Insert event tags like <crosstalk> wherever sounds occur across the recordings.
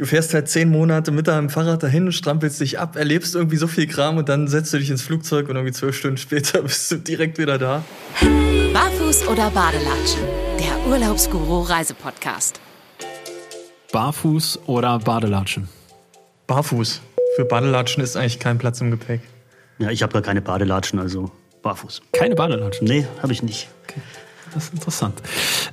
du fährst halt zehn Monate mit deinem Fahrrad dahin, strampelst dich ab, erlebst irgendwie so viel Kram und dann setzt du dich ins Flugzeug und irgendwie zwölf Stunden später <laughs> bist du direkt wieder da. Barfuß oder Badelatschen? Der Urlaubsguru Reisepodcast. Barfuß oder Badelatschen? Barfuß. Für Badelatschen ist eigentlich kein Platz im Gepäck. Ja, ich habe gar keine Badelatschen, also barfuß. Keine Badelatschen? Nee, habe ich nicht. Okay. Das ist interessant.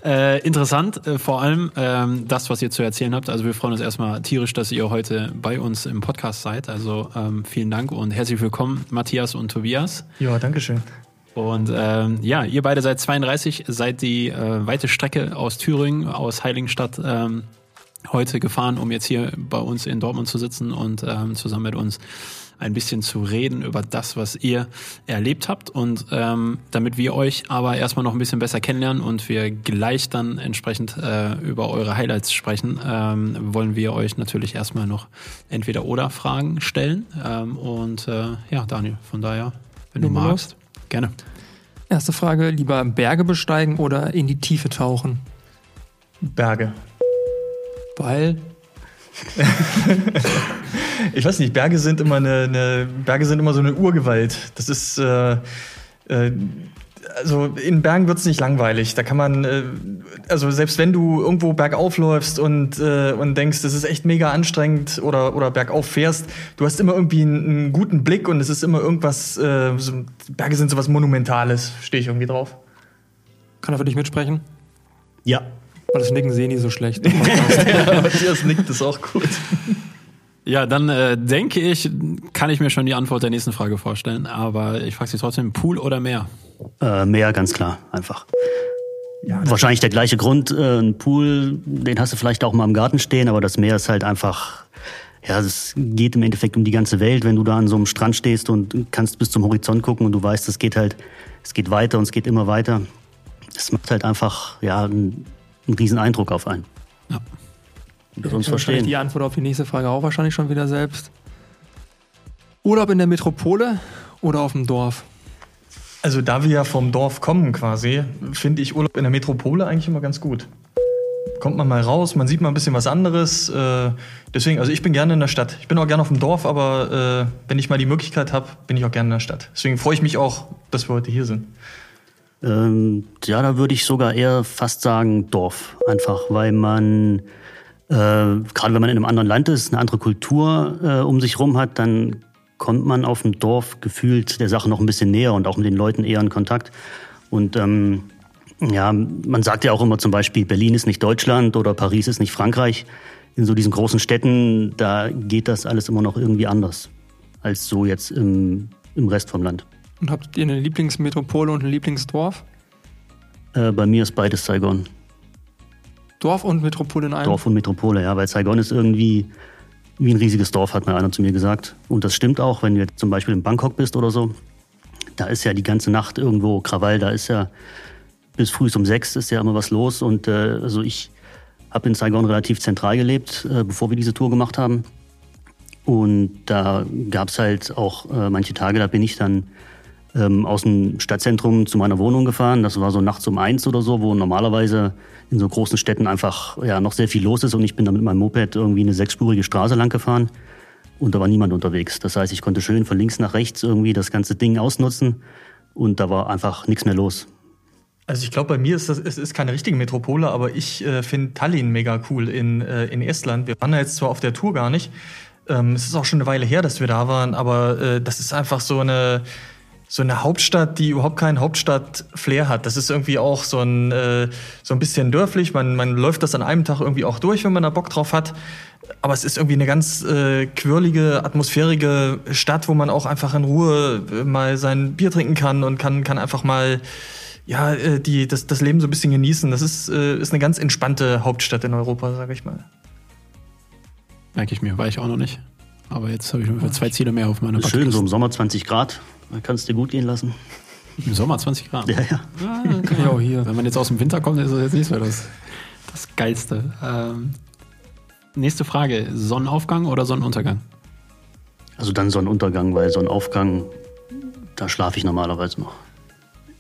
Äh, interessant, äh, vor allem ähm, das, was ihr zu erzählen habt. Also wir freuen uns erstmal tierisch, dass ihr heute bei uns im Podcast seid. Also ähm, vielen Dank und herzlich willkommen, Matthias und Tobias. Ja, danke schön. Und ähm, ja, ihr beide seid 32, seid die äh, weite Strecke aus Thüringen, aus Heiligenstadt ähm, heute gefahren, um jetzt hier bei uns in Dortmund zu sitzen und ähm, zusammen mit uns ein bisschen zu reden über das, was ihr erlebt habt. Und ähm, damit wir euch aber erstmal noch ein bisschen besser kennenlernen und wir gleich dann entsprechend äh, über eure Highlights sprechen, ähm, wollen wir euch natürlich erstmal noch entweder oder Fragen stellen. Ähm, und äh, ja, Daniel, von daher, wenn du magst, gerne. Erste Frage, lieber Berge besteigen oder in die Tiefe tauchen? Berge. Weil? Ich weiß nicht, Berge sind immer eine, eine, Berge sind immer so eine Urgewalt. Das ist äh, äh, also in Bergen wird es nicht langweilig. Da kann man, äh, also selbst wenn du irgendwo bergauf läufst und, äh, und denkst, das ist echt mega anstrengend oder, oder bergauf fährst, du hast immer irgendwie einen, einen guten Blick und es ist immer irgendwas, äh, so, Berge sind sowas Monumentales, stehe ich irgendwie drauf. Kann er für dich mitsprechen? Ja. Weil das Nicken sehe nie so schlecht. ja, <laughs> Matthias nickt, ist auch gut. Ja, dann äh, denke ich, kann ich mir schon die Antwort der nächsten Frage vorstellen. Aber ich frage Sie trotzdem, Pool oder Meer? Äh, Meer, ganz klar, einfach. Ja, Wahrscheinlich der gleiche Grund. Äh, ein Pool, den hast du vielleicht auch mal im Garten stehen, aber das Meer ist halt einfach, ja, es geht im Endeffekt um die ganze Welt. Wenn du da an so einem Strand stehst und kannst bis zum Horizont gucken und du weißt, es geht halt, es geht weiter und es geht immer weiter. Es macht halt einfach, ja, einen, einen riesen Eindruck auf einen. Ja. Wir uns verstehen. Die Antwort auf die nächste Frage auch wahrscheinlich schon wieder selbst. Urlaub in der Metropole oder auf dem Dorf? Also da wir ja vom Dorf kommen quasi, finde ich Urlaub in der Metropole eigentlich immer ganz gut. Kommt man mal raus, man sieht mal ein bisschen was anderes. Äh, deswegen, also ich bin gerne in der Stadt. Ich bin auch gerne auf dem Dorf, aber äh, wenn ich mal die Möglichkeit habe, bin ich auch gerne in der Stadt. Deswegen freue ich mich auch, dass wir heute hier sind. Ähm, ja, da würde ich sogar eher fast sagen Dorf. Einfach weil man äh, gerade wenn man in einem anderen Land ist, eine andere Kultur äh, um sich rum hat, dann kommt man auf dem Dorf gefühlt der Sache noch ein bisschen näher und auch mit den Leuten eher in Kontakt. Und ähm, ja, man sagt ja auch immer zum Beispiel, Berlin ist nicht Deutschland oder Paris ist nicht Frankreich. In so diesen großen Städten, da geht das alles immer noch irgendwie anders als so jetzt im, im Rest vom Land. Und habt ihr eine Lieblingsmetropole und ein Lieblingsdorf? Äh, bei mir ist beides Saigon. Dorf und Metropole in einem? Dorf und Metropole, ja, weil Saigon ist irgendwie wie ein riesiges Dorf, hat mal einer zu mir gesagt. Und das stimmt auch, wenn du jetzt zum Beispiel in Bangkok bist oder so. Da ist ja die ganze Nacht irgendwo Krawall, da ist ja bis früh um sechs ist ja immer was los. Und äh, also ich habe in Saigon relativ zentral gelebt, äh, bevor wir diese Tour gemacht haben. Und da gab es halt auch äh, manche Tage, da bin ich dann ähm, aus dem Stadtzentrum zu meiner Wohnung gefahren. Das war so nachts um eins oder so, wo normalerweise in so großen Städten einfach ja noch sehr viel los ist. Und ich bin dann mit meinem Moped irgendwie eine sechsspurige Straße lang gefahren und da war niemand unterwegs. Das heißt, ich konnte schön von links nach rechts irgendwie das ganze Ding ausnutzen und da war einfach nichts mehr los. Also ich glaube, bei mir ist das es ist keine richtige Metropole, aber ich äh, finde Tallinn mega cool in, äh, in Estland. Wir waren da jetzt zwar auf der Tour gar nicht. Ähm, es ist auch schon eine Weile her, dass wir da waren, aber äh, das ist einfach so eine so eine Hauptstadt, die überhaupt keinen Hauptstadt-Flair hat. Das ist irgendwie auch so ein, äh, so ein bisschen dörflich. Man, man läuft das an einem Tag irgendwie auch durch, wenn man da Bock drauf hat. Aber es ist irgendwie eine ganz äh, quirlige, atmosphärige Stadt, wo man auch einfach in Ruhe äh, mal sein Bier trinken kann und kann, kann einfach mal ja, äh, die, das, das Leben so ein bisschen genießen. Das ist, äh, ist eine ganz entspannte Hauptstadt in Europa, sage ich mal. Merke ich mir, war ich auch noch nicht. Aber jetzt habe ich mir zwei Ziele mehr auf meiner Schön, so im Sommer 20 Grad. Man kann es dir gut gehen lassen. Im Sommer 20 Grad? Ja, ja. ja kann ich auch hier. Wenn man jetzt aus dem Winter kommt, ist das jetzt nicht so das, das Geilste. Ähm, nächste Frage: Sonnenaufgang oder Sonnenuntergang? Also dann Sonnenuntergang, weil Sonnenaufgang, da schlafe ich normalerweise noch.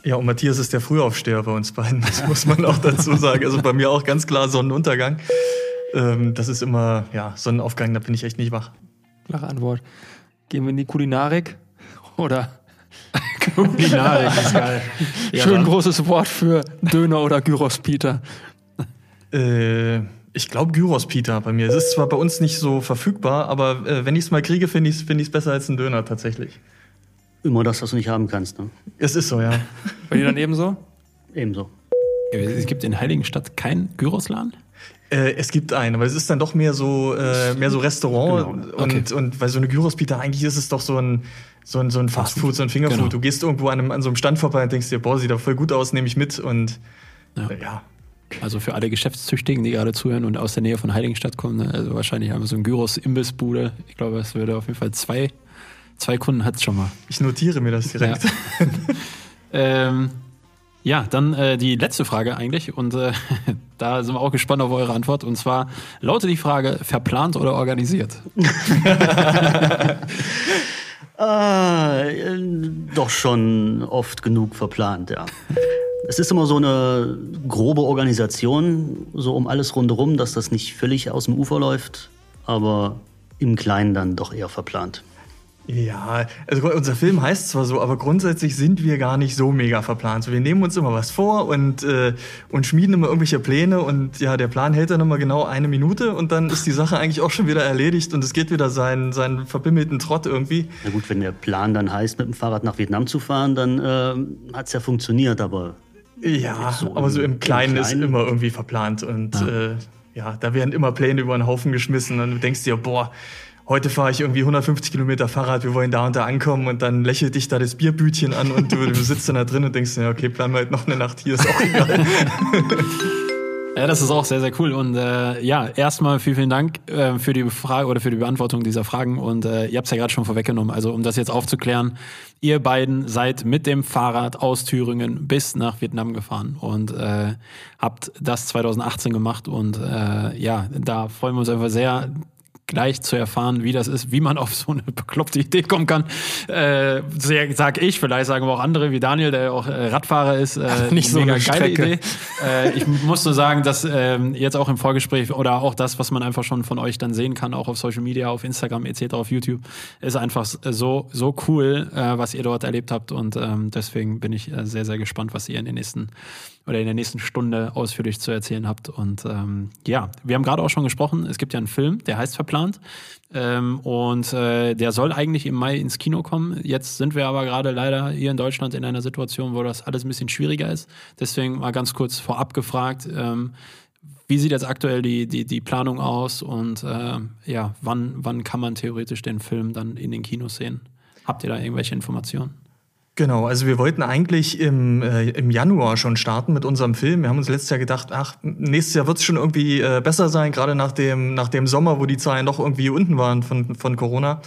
Ja, und Matthias ist der Frühaufsteher bei uns beiden, das muss man auch dazu sagen. Also bei mir auch ganz klar Sonnenuntergang. ähm, das ist immer, ja, Sonnenaufgang, da bin ich echt nicht wach. Klare Antwort. Gehen wir in die Kulinarik? <laughs> Oder? <laughs> Kulinarik ist geil. Ja, Schön großes Wort für Döner oder Gyros, Peter. Äh, ich glaube Gyros Peter bei mir. Es ist zwar bei uns nicht so verfügbar, aber äh, wenn ich es mal kriege, finde ich es find besser als ein Döner tatsächlich. Immer das, was du nicht haben kannst, ne? Es ist so, ja. Bei dir dann ebenso? Ebenso. Es gibt in Heiligenstadt keinen Gyrosladen? Äh, es gibt einen, aber es ist dann doch mehr so, äh, mehr so Restaurant genau. okay. und, und weil so eine Gyros-Pita, eigentlich ist es doch so ein, so ein, so ein Fastfood, so ein Fingerfood. Genau. Du gehst irgendwo an, einem, an so einem Stand vorbei und denkst dir, boah, sieht da voll gut aus, nehme ich mit und ja. Äh, ja. Also für alle Geschäftstüchtigen, die gerade zuhören und aus der Nähe von Heiligenstadt kommen, ne, also wahrscheinlich haben wir so ein Gyros-Imbissbude. Ich glaube, es würde auf jeden Fall zwei, zwei Kunden hat es schon mal. Ich notiere mir das direkt. Ja. <laughs> ähm, ja, dann äh, die letzte Frage eigentlich und äh, <laughs> da sind wir auch gespannt auf eure Antwort. Und zwar lautet die Frage, verplant oder organisiert? <laughs> äh, doch schon oft genug verplant, ja. Es ist immer so eine grobe Organisation, so um alles rundherum, dass das nicht völlig aus dem Ufer läuft, aber im Kleinen dann doch eher verplant. Ja, also unser Film heißt zwar so, aber grundsätzlich sind wir gar nicht so mega verplant. So, wir nehmen uns immer was vor und, äh, und schmieden immer irgendwelche Pläne und ja, der Plan hält dann immer genau eine Minute und dann ist die Sache eigentlich auch schon wieder erledigt und es geht wieder seinen, seinen verbimmelten Trott irgendwie. Na gut, wenn der Plan dann heißt, mit dem Fahrrad nach Vietnam zu fahren, dann äh, hat es ja funktioniert, aber. Ja, so aber so im Kleinen, im Kleinen, ist immer irgendwie verplant und ja. Äh, ja, da werden immer Pläne über den Haufen geschmissen und du denkst dir, boah, heute fahre ich irgendwie 150 Kilometer Fahrrad, wir wollen da und da ankommen und dann lächelt dich da das Bierbütchen an und du, du sitzt dann da drin und denkst, ja, okay, bleiben wir halt noch eine Nacht hier, ist auch egal. <laughs> Ja, das ist auch sehr, sehr cool. Und äh, ja, erstmal vielen, vielen Dank äh, für die Frage oder für die Beantwortung dieser Fragen. Und äh, ihr habt es ja gerade schon vorweggenommen. Also um das jetzt aufzuklären, ihr beiden seid mit dem Fahrrad aus Thüringen bis nach Vietnam gefahren und äh, habt das 2018 gemacht. Und äh, ja, da freuen wir uns einfach sehr, gleich zu erfahren, wie das ist, wie man auf so eine bekloppte Idee kommen kann. Äh, sag ich, vielleicht sagen wir auch andere, wie Daniel, der auch äh, Radfahrer ist. Äh, <laughs> Nicht so eine geile Idee. Äh, ich muss nur sagen, dass äh, jetzt auch im Vorgespräch oder auch das, was man einfach schon von euch dann sehen kann, auch auf Social Media, auf Instagram etc., auf YouTube, ist einfach so, so cool, äh, was ihr dort erlebt habt. Und ähm, deswegen bin ich äh, sehr, sehr gespannt, was ihr in den nächsten oder in der nächsten Stunde ausführlich zu erzählen habt. Und ähm, ja, wir haben gerade auch schon gesprochen, es gibt ja einen Film, der heißt Verplant. Ähm, und äh, der soll eigentlich im Mai ins Kino kommen. Jetzt sind wir aber gerade leider hier in Deutschland in einer Situation, wo das alles ein bisschen schwieriger ist. Deswegen mal ganz kurz vorab gefragt, ähm, wie sieht jetzt aktuell die, die, die Planung aus und äh, ja, wann, wann kann man theoretisch den Film dann in den Kinos sehen? Habt ihr da irgendwelche Informationen? Genau, also wir wollten eigentlich im, äh, im Januar schon starten mit unserem Film. Wir haben uns letztes Jahr gedacht, ach, nächstes Jahr wird es schon irgendwie äh, besser sein, gerade nach dem, nach dem Sommer, wo die Zahlen doch irgendwie unten waren von, von Corona.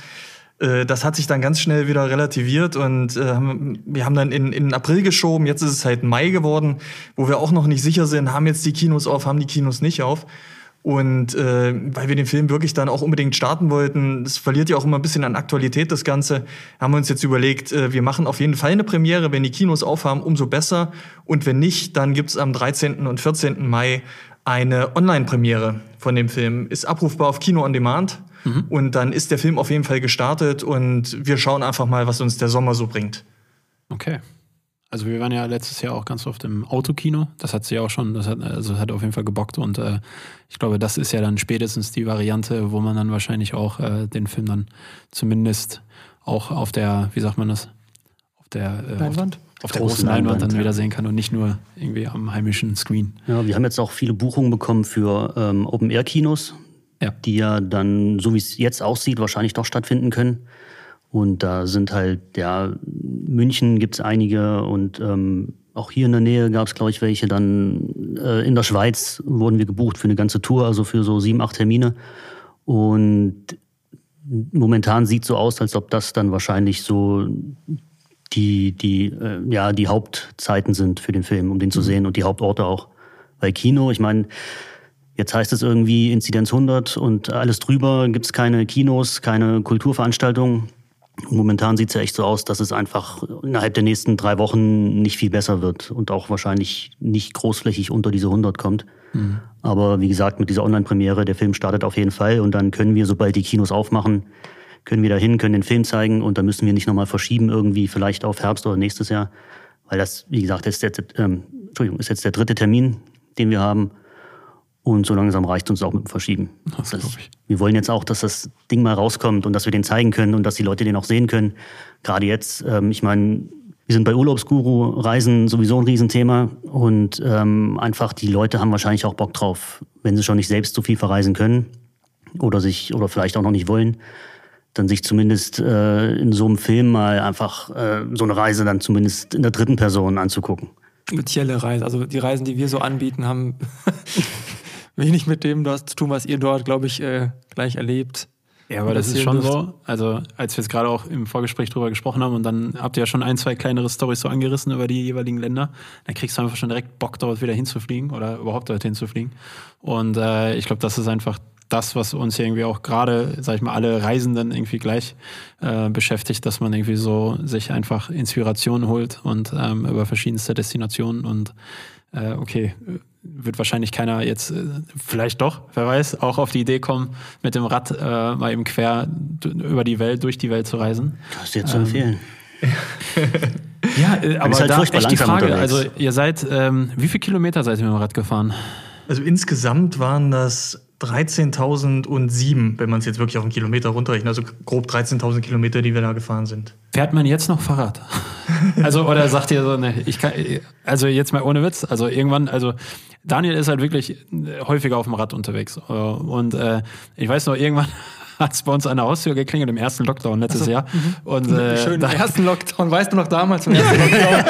Äh, das hat sich dann ganz schnell wieder relativiert und äh, wir haben dann in, in April geschoben. Jetzt ist es halt Mai geworden, wo wir auch noch nicht sicher sind, haben jetzt die Kinos auf, haben die Kinos nicht auf. Und äh, weil wir den Film wirklich dann auch unbedingt starten wollten, es verliert ja auch immer ein bisschen an Aktualität das Ganze, haben wir uns jetzt überlegt, äh, wir machen auf jeden Fall eine Premiere, wenn die Kinos aufhaben, umso besser. Und wenn nicht, dann gibt's am 13. und 14. Mai eine Online-Premiere von dem Film. Ist abrufbar auf Kino on Demand. Mhm. Und dann ist der Film auf jeden Fall gestartet und wir schauen einfach mal, was uns der Sommer so bringt. Okay. Also wir waren ja letztes Jahr auch ganz oft im Autokino. Das hat sie auch schon, das hat, also hat auf jeden Fall gebockt und äh, ich glaube, das ist ja dann spätestens die Variante, wo man dann wahrscheinlich auch äh, den Film dann zumindest auch auf der, wie sagt man das, auf der äh, Leinwand? Auf, auf der großen Leinwand, dann ja. wieder sehen kann und nicht nur irgendwie am heimischen Screen. Ja, wir haben jetzt auch viele Buchungen bekommen für ähm, Open-Air-Kinos, ja. die ja dann, so wie es jetzt aussieht, wahrscheinlich doch stattfinden können. Und da sind halt, ja, München gibt es einige und ähm, auch hier in der Nähe gab es, glaube ich, welche. Dann äh, in der Schweiz wurden wir gebucht für eine ganze Tour, also für so sieben, acht Termine. Und momentan sieht so aus, als ob das dann wahrscheinlich so die, die, äh, ja, die Hauptzeiten sind für den Film, um den zu mhm. sehen und die Hauptorte auch. Weil Kino, ich meine, jetzt heißt es irgendwie Inzidenz 100 und alles drüber, gibt es keine Kinos, keine Kulturveranstaltungen Momentan sieht es ja echt so aus, dass es einfach innerhalb der nächsten drei Wochen nicht viel besser wird und auch wahrscheinlich nicht großflächig unter diese 100 kommt. Mhm. Aber wie gesagt, mit dieser Online-Premiere, der Film startet auf jeden Fall und dann können wir, sobald die Kinos aufmachen, können wir da hin, können den Film zeigen und dann müssen wir nicht nochmal verschieben, irgendwie vielleicht auf Herbst oder nächstes Jahr. Weil das, wie gesagt, ist jetzt, ähm, Entschuldigung, ist jetzt der dritte Termin, den wir haben. Und so langsam reicht uns auch mit dem Verschieben. Das das, wir wollen jetzt auch, dass das Ding mal rauskommt und dass wir den zeigen können und dass die Leute den auch sehen können. Gerade jetzt, ähm, ich meine, wir sind bei Urlaubsguru, Reisen sowieso ein Riesenthema und ähm, einfach die Leute haben wahrscheinlich auch Bock drauf, wenn sie schon nicht selbst so viel verreisen können oder sich oder vielleicht auch noch nicht wollen, dann sich zumindest äh, in so einem Film mal einfach äh, so eine Reise dann zumindest in der dritten Person anzugucken. Spezielle Reise, also die Reisen, die wir so anbieten, haben <laughs> wenig mit dem das zu tun, was ihr dort, glaube ich, äh, gleich erlebt. Ja, aber das ist schon so. Also, als wir jetzt gerade auch im Vorgespräch drüber gesprochen haben und dann habt ihr ja schon ein, zwei kleinere Storys so angerissen über die jeweiligen Länder, dann kriegst du einfach schon direkt Bock, dort wieder hinzufliegen oder überhaupt dort hinzufliegen. Und äh, ich glaube, das ist einfach das, was uns irgendwie auch gerade, sag ich mal, alle Reisenden irgendwie gleich äh, beschäftigt, dass man irgendwie so sich einfach Inspiration holt und ähm, über verschiedenste Destinationen und äh, okay, wird wahrscheinlich keiner jetzt, äh, vielleicht doch, wer weiß, auch auf die Idee kommen, mit dem Rad äh, mal eben quer über die Welt, durch die Welt zu reisen. Das ist dir zu ähm, empfehlen. ja, äh, aber halt da echt die Frage, unterwegs. also ihr seid, ähm, wie viele Kilometer seid ihr mit dem Rad gefahren? Also insgesamt waren das 13.007, wenn man es jetzt wirklich auf einen Kilometer runterrechnet. Also grob 13.000 Kilometer, die wir da gefahren sind. Fährt man jetzt noch Fahrrad? <laughs> also, oder sagt ihr so, ne, ich kann, also jetzt mal ohne Witz, also irgendwann, also Daniel ist halt wirklich häufiger auf dem Rad unterwegs. Und äh, ich weiß noch, irgendwann hat es bei uns an der Haustür geklingelt im ersten Lockdown letztes also, Jahr. Mhm. Und, äh, Schön, im <laughs> ersten Lockdown. Weißt du noch damals im ersten Lockdown?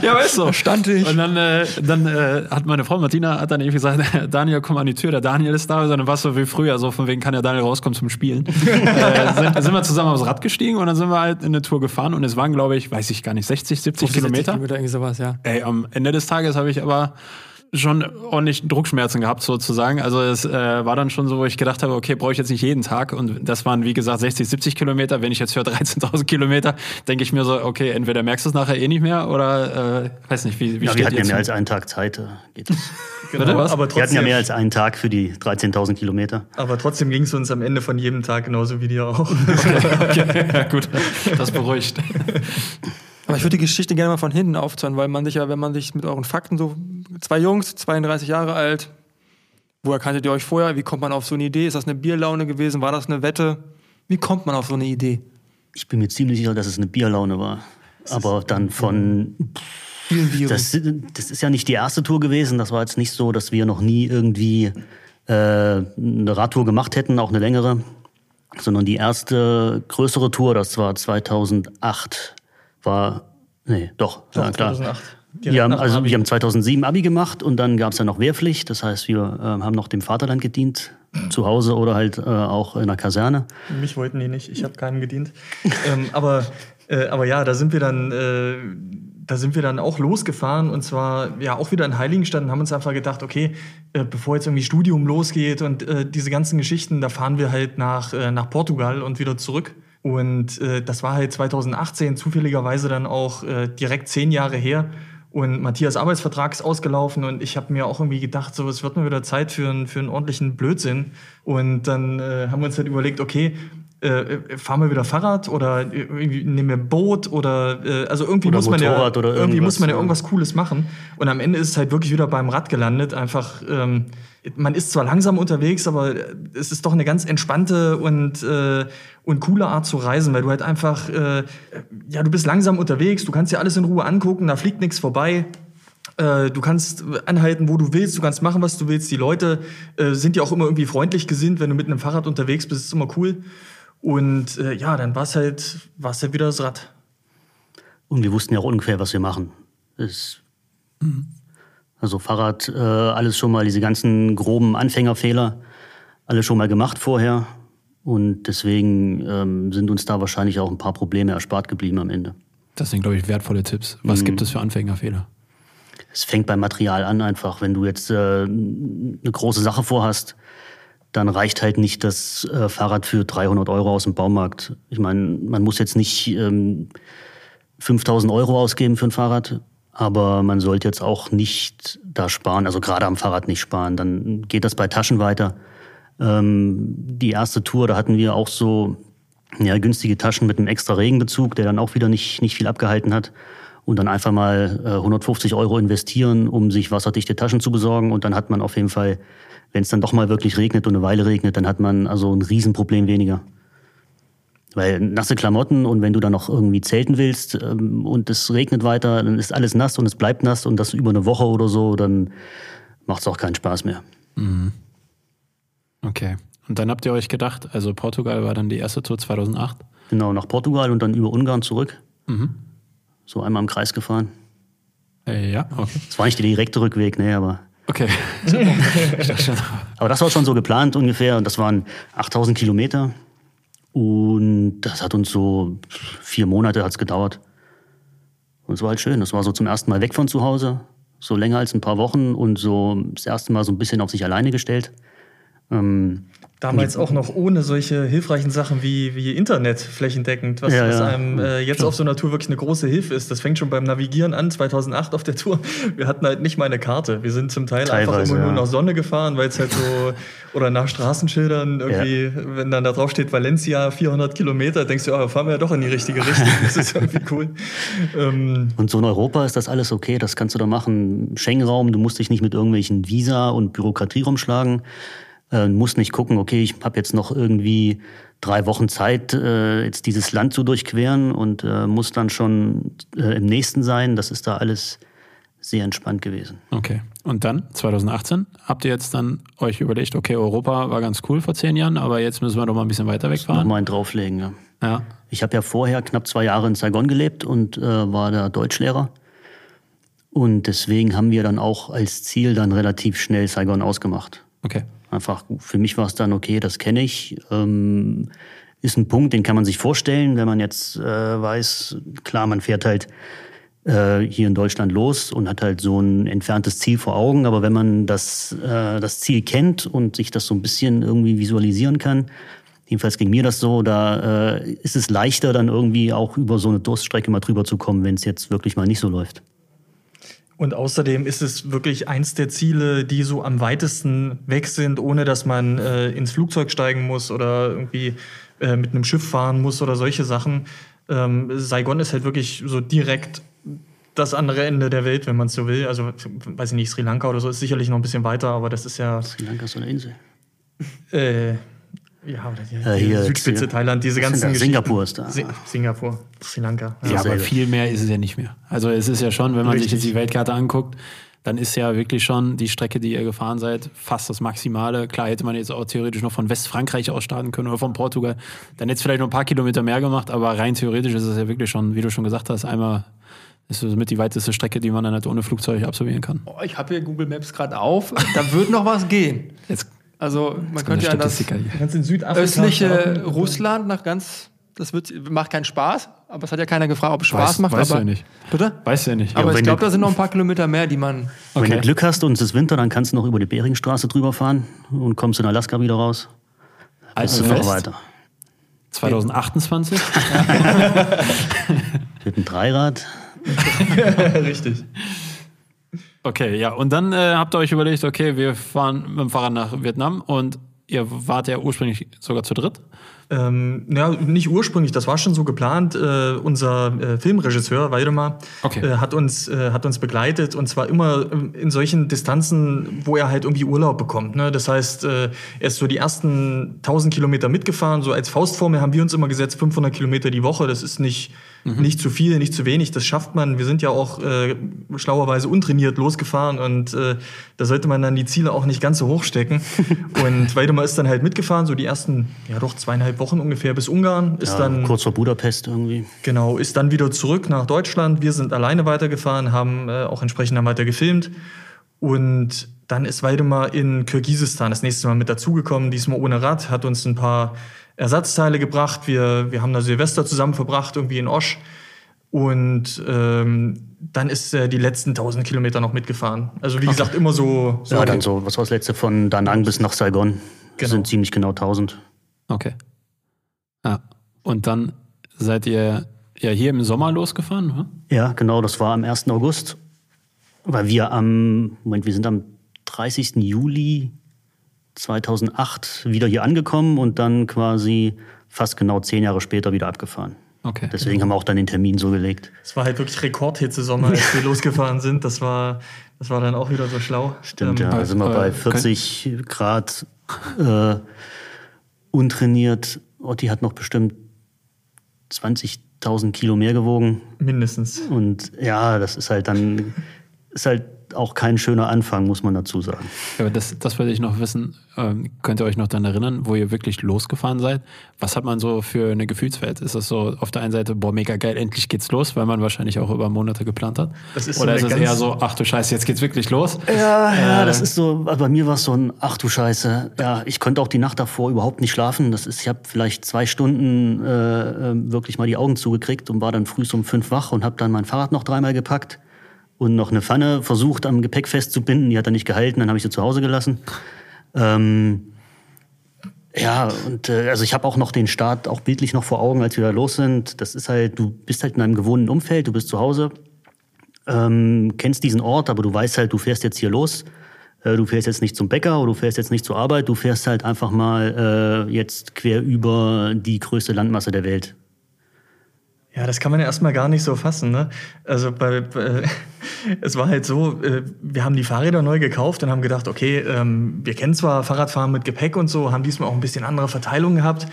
<laughs> ja, weißt du. Stand ich. Und dann, äh, dann äh, hat meine Frau Martina hat dann irgendwie gesagt, <laughs> Daniel, komm an die Tür, der Daniel ist da. Und dann war es so wie früher, so von wegen kann der Daniel rauskommen zum Spielen. äh, sind, sind wir zusammen aufs Rad gestiegen und dann sind wir halt in eine Tour gefahren und es waren, glaube ich, weiß ich gar nicht, 60, 70 Kilometer. 70 Kilometer, irgendwie sowas, ja. Ey, am Ende des Tages habe ich aber schon ordentlich Druckschmerzen gehabt sozusagen. Also es äh, war dann schon so, wo ich gedacht habe, okay, brauche ich jetzt nicht jeden Tag. Und das waren, wie gesagt, 60, 70 Kilometer. Wenn ich jetzt höre <laughs> 13.000 Kilometer, denke ich mir so, okay, entweder merkst du es nachher eh nicht mehr oder äh, weiß nicht, wie, wie ja, steht Wir hatten ja mehr als einen Tag Zeit. Äh, geht das. <laughs> genau, was? Aber trotzdem, wir hatten ja mehr als einen Tag für die 13.000 Kilometer. Aber trotzdem ging es uns am Ende von jedem Tag genauso wie dir auch. <laughs> okay, okay, ja, gut, das beruhigt. Aber ich würde die Geschichte gerne mal von hinten aufzäumen, weil man sich ja, wenn man sich mit euren Fakten so, zwei Jungs, 32 Jahre alt, woher kanntet ihr euch vorher? Wie kommt man auf so eine Idee? Ist das eine Bierlaune gewesen? War das eine Wette? Wie kommt man auf so eine Idee? Ich bin mir ziemlich sicher, dass es eine Bierlaune war. Das Aber dann von. Das, das, ist ja nicht die erste Tour gewesen. Das war jetzt nicht so, dass wir noch nie irgendwie äh, eine Radtour gemacht hätten, auch eine längere. Sondern die erste größere Tour, das war 2008 war, nee, doch, doch ja, klar. 2008. Wir haben, also, wir haben 2007 Abi gemacht und dann gab es ja noch Wehrpflicht. Das heißt, wir äh, haben noch dem Vaterland gedient, zu Hause oder halt äh, auch in der Kaserne. Mich wollten die nicht, ich habe keinem gedient. <laughs> ähm, aber, äh, aber ja, da sind wir dann, äh, da sind wir dann auch losgefahren und zwar ja auch wieder in Heiligenstadt und haben uns einfach gedacht, okay, äh, bevor jetzt irgendwie Studium losgeht und äh, diese ganzen Geschichten, da fahren wir halt nach, nach Portugal und wieder zurück. Und das war halt 2018 zufälligerweise dann auch direkt zehn Jahre her. Und Matthias Arbeitsvertrag ist ausgelaufen und ich habe mir auch irgendwie gedacht, so es wird mal wieder Zeit für, einen für einen ordentlichen Blödsinn. Und dann äh, haben wir uns halt überlegt, okay, äh, äh fahren wir wieder Fahrrad oder irgendwie nehmen wir ein Boot oder äh, also irgendwie oder muss man ja irgendwie muss man ja irgendwas Cooles machen und am Ende ist es halt wirklich wieder beim Rad gelandet einfach ähm, man ist zwar langsam unterwegs aber es ist doch eine ganz entspannte und äh, und coole Art zu reisen weil du halt einfach äh, ja du bist langsam unterwegs du kannst dir alles in Ruhe angucken da fliegt nichts vorbei äh, du kannst anhalten, wo du willst, du kannst machen, was du willst. Die Leute äh, sind ja auch immer irgendwie freundlich gesinnt, wenn du mit einem Fahrrad unterwegs bist, ist immer cool. Und äh, ja, dann war es halt, war's halt wieder das Rad. Und wir wussten ja auch ungefähr, was wir machen. Es, mhm. Also Fahrrad, äh, alles schon mal, diese ganzen groben Anfängerfehler, alles schon mal gemacht vorher. Und deswegen ähm, sind uns da wahrscheinlich auch ein paar Probleme erspart geblieben am Ende. Das sind, glaube ich, wertvolle Tipps. Was mhm. gibt es für Anfängerfehler? Es fängt beim Material an einfach. Wenn du jetzt äh, eine große Sache vorhast, dann reicht halt nicht das äh, Fahrrad für 300 Euro aus dem Baumarkt. Ich meine, man muss jetzt nicht ähm, 5000 Euro ausgeben für ein Fahrrad, Aber man sollte jetzt auch nicht da sparen, also gerade am Fahrrad nicht sparen. Dann geht das bei Taschen weiter. Ähm, die erste Tour, da hatten wir auch so ja, günstige Taschen mit einem extra Regenbezug, der dann auch wieder nicht, nicht viel abgehalten hat. Und dann einfach mal äh, 150 Euro investieren, um sich wasserdichte Taschen zu besorgen. Und dann hat man auf jeden Fall, wenn es dann doch mal wirklich regnet und eine Weile regnet, dann hat man also ein Riesenproblem weniger. Weil nasse Klamotten und wenn du dann noch irgendwie zelten willst ähm, und es regnet weiter, dann ist alles nass und es bleibt nass und das über eine Woche oder so, dann macht es auch keinen Spaß mehr. Mhm. Okay. Und dann habt ihr euch gedacht, also Portugal war dann die erste Tour 2008? Genau, nach Portugal und dann über Ungarn zurück. Mhm. So einmal im Kreis gefahren. Äh, ja, okay. Das war nicht der direkte Rückweg, ne, aber. Okay. <laughs> aber das war schon so geplant ungefähr und das waren 8000 Kilometer. Und das hat uns so vier Monate hat's gedauert. Und es war halt schön. Das war so zum ersten Mal weg von zu Hause, so länger als ein paar Wochen und so das erste Mal so ein bisschen auf sich alleine gestellt. Ähm, Damals auch noch ohne solche hilfreichen Sachen wie, wie Internet flächendeckend, was, Ja, was ja. einem äh, jetzt auf so einer Tour wirklich eine große Hilfe ist. Das fängt schon beim Navigieren an, 2008 auf der Tour. Wir hatten halt nicht mal eine Karte. Wir sind zum Teil einfach Teilweise, immer nur ja. nach Sonne gefahren, weil es halt so, <laughs> oder nach Straßenschildern irgendwie, wenn dann da drauf steht Valencia 400 Kilometer, denkst du, oh, fahren wir ja doch in die richtige Richtung. Das ist irgendwie <laughs> cool. Ähm, Und so in Europa ist das alles okay, das kannst du da machen. Schengen-Raum, du musst dich nicht mit irgendwelchen Visa und Bürokratie rumschlagen. Äh, musst nicht gucken, okay, ich habe jetzt noch irgendwie drei Wochen Zeit, äh, jetzt dieses Land zu durchqueren und äh, muss dann schon äh, im nächsten sein. Das ist da alles sehr entspannt gewesen. Okay. Und dann, 2018, habt ihr jetzt dann euch überlegt, okay, Europa war ganz cool vor zehn Jahren, aber jetzt müssen wir doch mal ein bisschen weiter wegfahren. Nochmal einen drauflegen, ja. Ja. Ich habe ja vorher knapp zwei Jahre in Saigon gelebt und äh, war da Deutschlehrer. Und deswegen haben wir dann auch als Ziel dann relativ schnell Saigon ausgemacht. Okay. Einfach, für mich war es dann okay, das kenne ich. Ähm, ist ein Punkt, den kann man sich vorstellen, wenn man jetzt äh, weiß, klar, man fährt halt äh, hier in Deutschland los und hat halt so ein entferntes Ziel vor Augen. Aber wenn man das, äh, das Ziel kennt und sich das so ein bisschen irgendwie visualisieren kann, jedenfalls ging mir das so, da äh, ist es leichter, dann irgendwie auch über so eine Durststrecke mal drüber zu kommen, wenn es jetzt wirklich mal nicht so läuft. Und außerdem ist es wirklich eins der Ziele, die so am weitesten weg sind, ohne dass man äh, ins Flugzeug steigen muss oder irgendwie äh, mit einem Schiff fahren muss oder solche Sachen. Ähm, Saigon ist halt wirklich so direkt das andere Ende der Welt, wenn man es so will. Also, weiß ich nicht, Sri Lanka oder so ist sicherlich noch ein bisschen weiter, aber das ist ja Sri Lanka ist so eine Insel. äh, ja, oder die, Äh, die hier, Südspitze hier. Thailand, diese ganzen. Singapur ist da. Si Singapur, Sri Lanka. Ja, aber Dasselbe. viel mehr ist es ja nicht mehr. Also es ist ja schon, wenn man sich Richtig. jetzt die Weltkarte anguckt, dann ist ja wirklich schon die Strecke, die ihr gefahren seid, fast das Maximale. Klar hätte man jetzt auch theoretisch noch von Westfrankreich aus starten können oder von Portugal. Dann hätte es vielleicht noch ein paar Kilometer mehr gemacht, aber rein theoretisch ist es ja wirklich schon, wie du schon gesagt hast, einmal ist es mit die weiteste Strecke, die man dann halt ohne Flugzeug absolvieren kann. Oh, ich habe hier Google Maps gerade auf. Da wird noch was gehen. Jetzt Also man könnte ja das Statistiker hier. Ganz in Südafrika. östliche Russland nach ganz. Das wird, macht keinen Spaß, aber es hat ja keiner gefragt, ob es Spaß Weiß- macht. weißt du aber, ja nicht. Bitte? Weißt du ja nicht. aber ich wenn glaube, da sind noch ein paar Kilometer mehr, die man. Wenn Okay. du Glück hast und es ist Winter, dann kannst du noch über die Beringstraße drüber fahren und kommst in Alaska wieder raus. Bist du Alten noch weiter. 2028. <laughs> Mit einem Dreirad. <laughs> Richtig. Okay, ja. Und dann äh, habt ihr euch überlegt, okay, wir fahren mit dem Fahrrad nach Vietnam und ihr wart ja ursprünglich sogar zu dritt. Ähm, ja, nicht ursprünglich, das war schon so geplant. Äh, unser äh, Filmregisseur, Waldemar, Okay. äh, hat, uns, äh, hat uns begleitet und zwar immer ähm, in solchen Distanzen, wo er halt irgendwie Urlaub bekommt. Ne? Das heißt, äh, er ist so die ersten 1000 Kilometer mitgefahren. So als Faustformel haben wir uns immer gesetzt, 500 Kilometer die Woche. Das ist nicht, nicht zu viel, nicht zu wenig. Das schafft man. Wir sind ja auch äh, schlauerweise untrainiert losgefahren und äh, da sollte man dann die Ziele auch nicht ganz so hoch stecken. <laughs> und Waldemar ist dann halt mitgefahren, so die ersten, ja doch, zweieinhalb Wochen ungefähr bis Ungarn. Ist Ja, dann kurz vor Budapest irgendwie. Genau, ist dann wieder zurück nach Deutschland. Wir sind alleine weitergefahren, haben äh, auch entsprechend dann weiter gefilmt. Und dann ist Waldemar in Kirgisistan das nächste Mal mit dazugekommen, diesmal ohne Rad, hat uns ein paar Ersatzteile gebracht. Wir, wir haben da Silvester zusammen verbracht, irgendwie in Osch. Und ähm, dann ist er die letzten 1000 Kilometer noch mitgefahren. Also wie gesagt, immer so. so Ja, dann so, was war das letzte von Da Nang bis nach Saigon? Das Genau. sind ziemlich genau 1000. Okay. Ja. Und dann seid ihr ja hier im Sommer losgefahren, ne? Ja, genau, das war am 1. August. weil wir am, Moment, wir sind am 30. Juli 2008 wieder hier angekommen und dann quasi fast genau zehn Jahre später wieder abgefahren. Okay. Deswegen haben wir auch dann den Termin so gelegt. Es war halt wirklich Rekordhitzesommer, als wir <laughs> losgefahren sind. Das war, das war dann auch wieder so schlau. Stimmt, Ähm, ja. Da sind wir äh, bei 40 Grad äh, untrainiert. Otti hat noch bestimmt 20.000 Kilo mehr gewogen. Mindestens. Und ja, das ist halt dann, ist halt auch kein schöner Anfang, muss man dazu sagen. Ja, aber das, das wollte ich noch wissen. Ähm, könnt ihr euch noch daran erinnern, wo ihr wirklich losgefahren seid? Was hat man so für eine Gefühlswelt? Ist das so auf der einen Seite, boah, mega geil, endlich geht's los, weil man wahrscheinlich auch über Monate geplant hat? Das ist so Oder eine ist es eher so, ach du Scheiße, jetzt geht's wirklich los? Ja, ja, das ist so, also bei mir war es so ein, ach du Scheiße, ja, ich konnte auch die Nacht davor überhaupt nicht schlafen. Das ist, ich habe vielleicht zwei Stunden äh, äh, wirklich mal die Augen zugekriegt und war dann früh um fünf wach und habe dann mein Fahrrad noch dreimal gepackt und noch eine Pfanne versucht am Gepäck festzubinden. Die hat er nicht gehalten, dann habe ich sie zu Hause gelassen. Ähm, ja, und äh, also ich habe auch noch den Start auch bildlich noch vor Augen, als wir da los sind. Das ist halt, du bist halt in einem gewohnten Umfeld, du bist zu Hause, ähm, kennst diesen Ort, aber du weißt halt, du fährst jetzt hier los. Äh, du fährst jetzt nicht zum Bäcker oder du fährst jetzt nicht zur Arbeit, du fährst halt einfach mal äh, jetzt quer über die größte Landmasse der Welt. Ja, das kann man ja erstmal gar nicht so fassen. Ne? Also bei, bei, <laughs> es war halt so, äh, wir haben die Fahrräder neu gekauft und haben gedacht, okay, ähm, wir kennen zwar Fahrradfahren mit Gepäck und so, haben diesmal auch ein bisschen andere Verteilung gehabt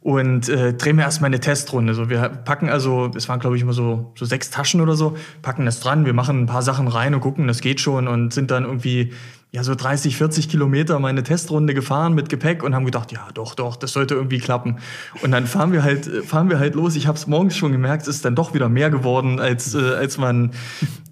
und äh, drehen wir erstmal eine Testrunde. So, wir packen also, es waren glaube ich immer so, so sechs Taschen oder so, packen das dran, wir machen ein paar Sachen rein und gucken, das geht schon und sind dann irgendwie ja so 30, 40 Kilometer meine Testrunde gefahren mit Gepäck und haben gedacht, ja doch, doch, das sollte irgendwie klappen. Und dann fahren wir halt, äh, fahren wir halt los. Ich habe es morgens schon gemerkt, es ist dann doch wieder mehr geworden, als äh, als man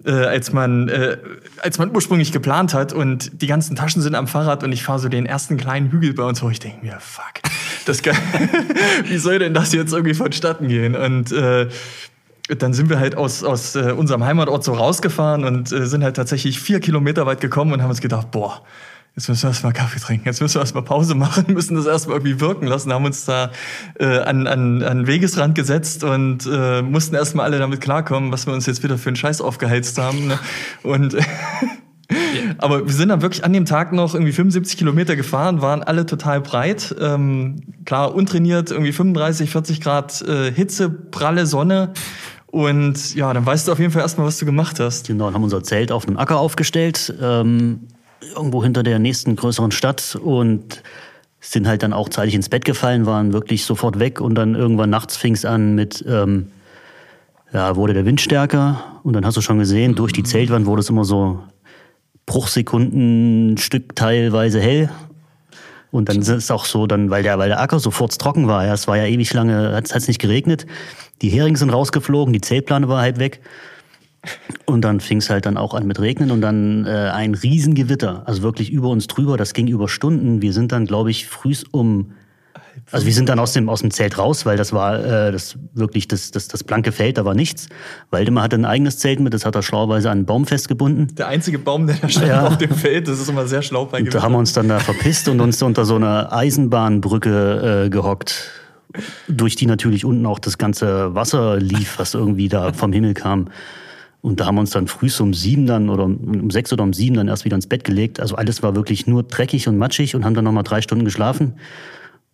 äh, als man äh, als man ursprünglich geplant hat. Und die ganzen Taschen sind am Fahrrad und ich fahre so den ersten kleinen Hügel bei uns hoch. Ich denke mir, fuck, das kann, <laughs> wie soll denn das jetzt irgendwie vonstatten gehen? Und äh, dann sind wir halt aus, aus äh, unserem Heimatort so rausgefahren und äh, sind halt tatsächlich vier Kilometer weit gekommen und haben uns gedacht, boah, jetzt müssen wir erstmal Kaffee trinken, jetzt müssen wir erstmal Pause machen, <laughs> müssen das erstmal irgendwie wirken lassen, haben uns da äh, an, an, an Wegesrand gesetzt und äh, mussten erstmal alle damit klarkommen, was wir uns jetzt wieder für einen Scheiß aufgeheizt haben. Ne? Und <laughs> Aber wir sind dann wirklich an dem Tag noch irgendwie 75 Kilometer gefahren, waren alle total breit. Ähm, klar, untrainiert, irgendwie 35, 40 Grad äh, Hitze, pralle Sonne. Und ja, dann weißt du auf jeden Fall erstmal, was du gemacht hast. Genau, und haben unser Zelt auf einem Acker aufgestellt, ähm, irgendwo hinter der nächsten größeren Stadt und sind halt dann auch zeitig ins Bett gefallen, waren wirklich sofort weg und dann irgendwann nachts fing es an mit, ähm, ja, wurde der Wind stärker und dann hast du schon gesehen, durch die Zeltwand wurde es immer so Bruchsekunden Stück teilweise hell. Und dann ist es auch so, dann, weil der, weil der Acker sofort trocken war, ja, es war ja ewig lange, hat es nicht geregnet. Die Heringe sind rausgeflogen, die Zeltplane war halb weg. Und dann fing es halt dann auch an mit Regnen und dann äh, ein Riesengewitter, also wirklich über uns drüber, das ging über Stunden. Wir sind dann, glaube ich, frühs um, also wir sind dann aus dem, aus dem Zelt raus, weil das war äh, das wirklich das, das, das blanke Feld, da war nichts. Waldemar hatte ein eigenes Zelt mit, das hat er schlauerweise an einen Baum festgebunden. Der einzige Baum, der da stand Ja. auf dem Feld, das ist immer sehr schlau bei da haben wir uns dann da verpisst und uns unter so einer Eisenbahnbrücke äh, gehockt, durch die natürlich unten auch das ganze Wasser lief, was irgendwie da vom Himmel kam. Und da haben wir uns dann früh um sieben dann oder um um sechs oder um sieben dann erst wieder ins Bett gelegt. Also alles war wirklich nur dreckig und matschig und haben dann nochmal drei Stunden geschlafen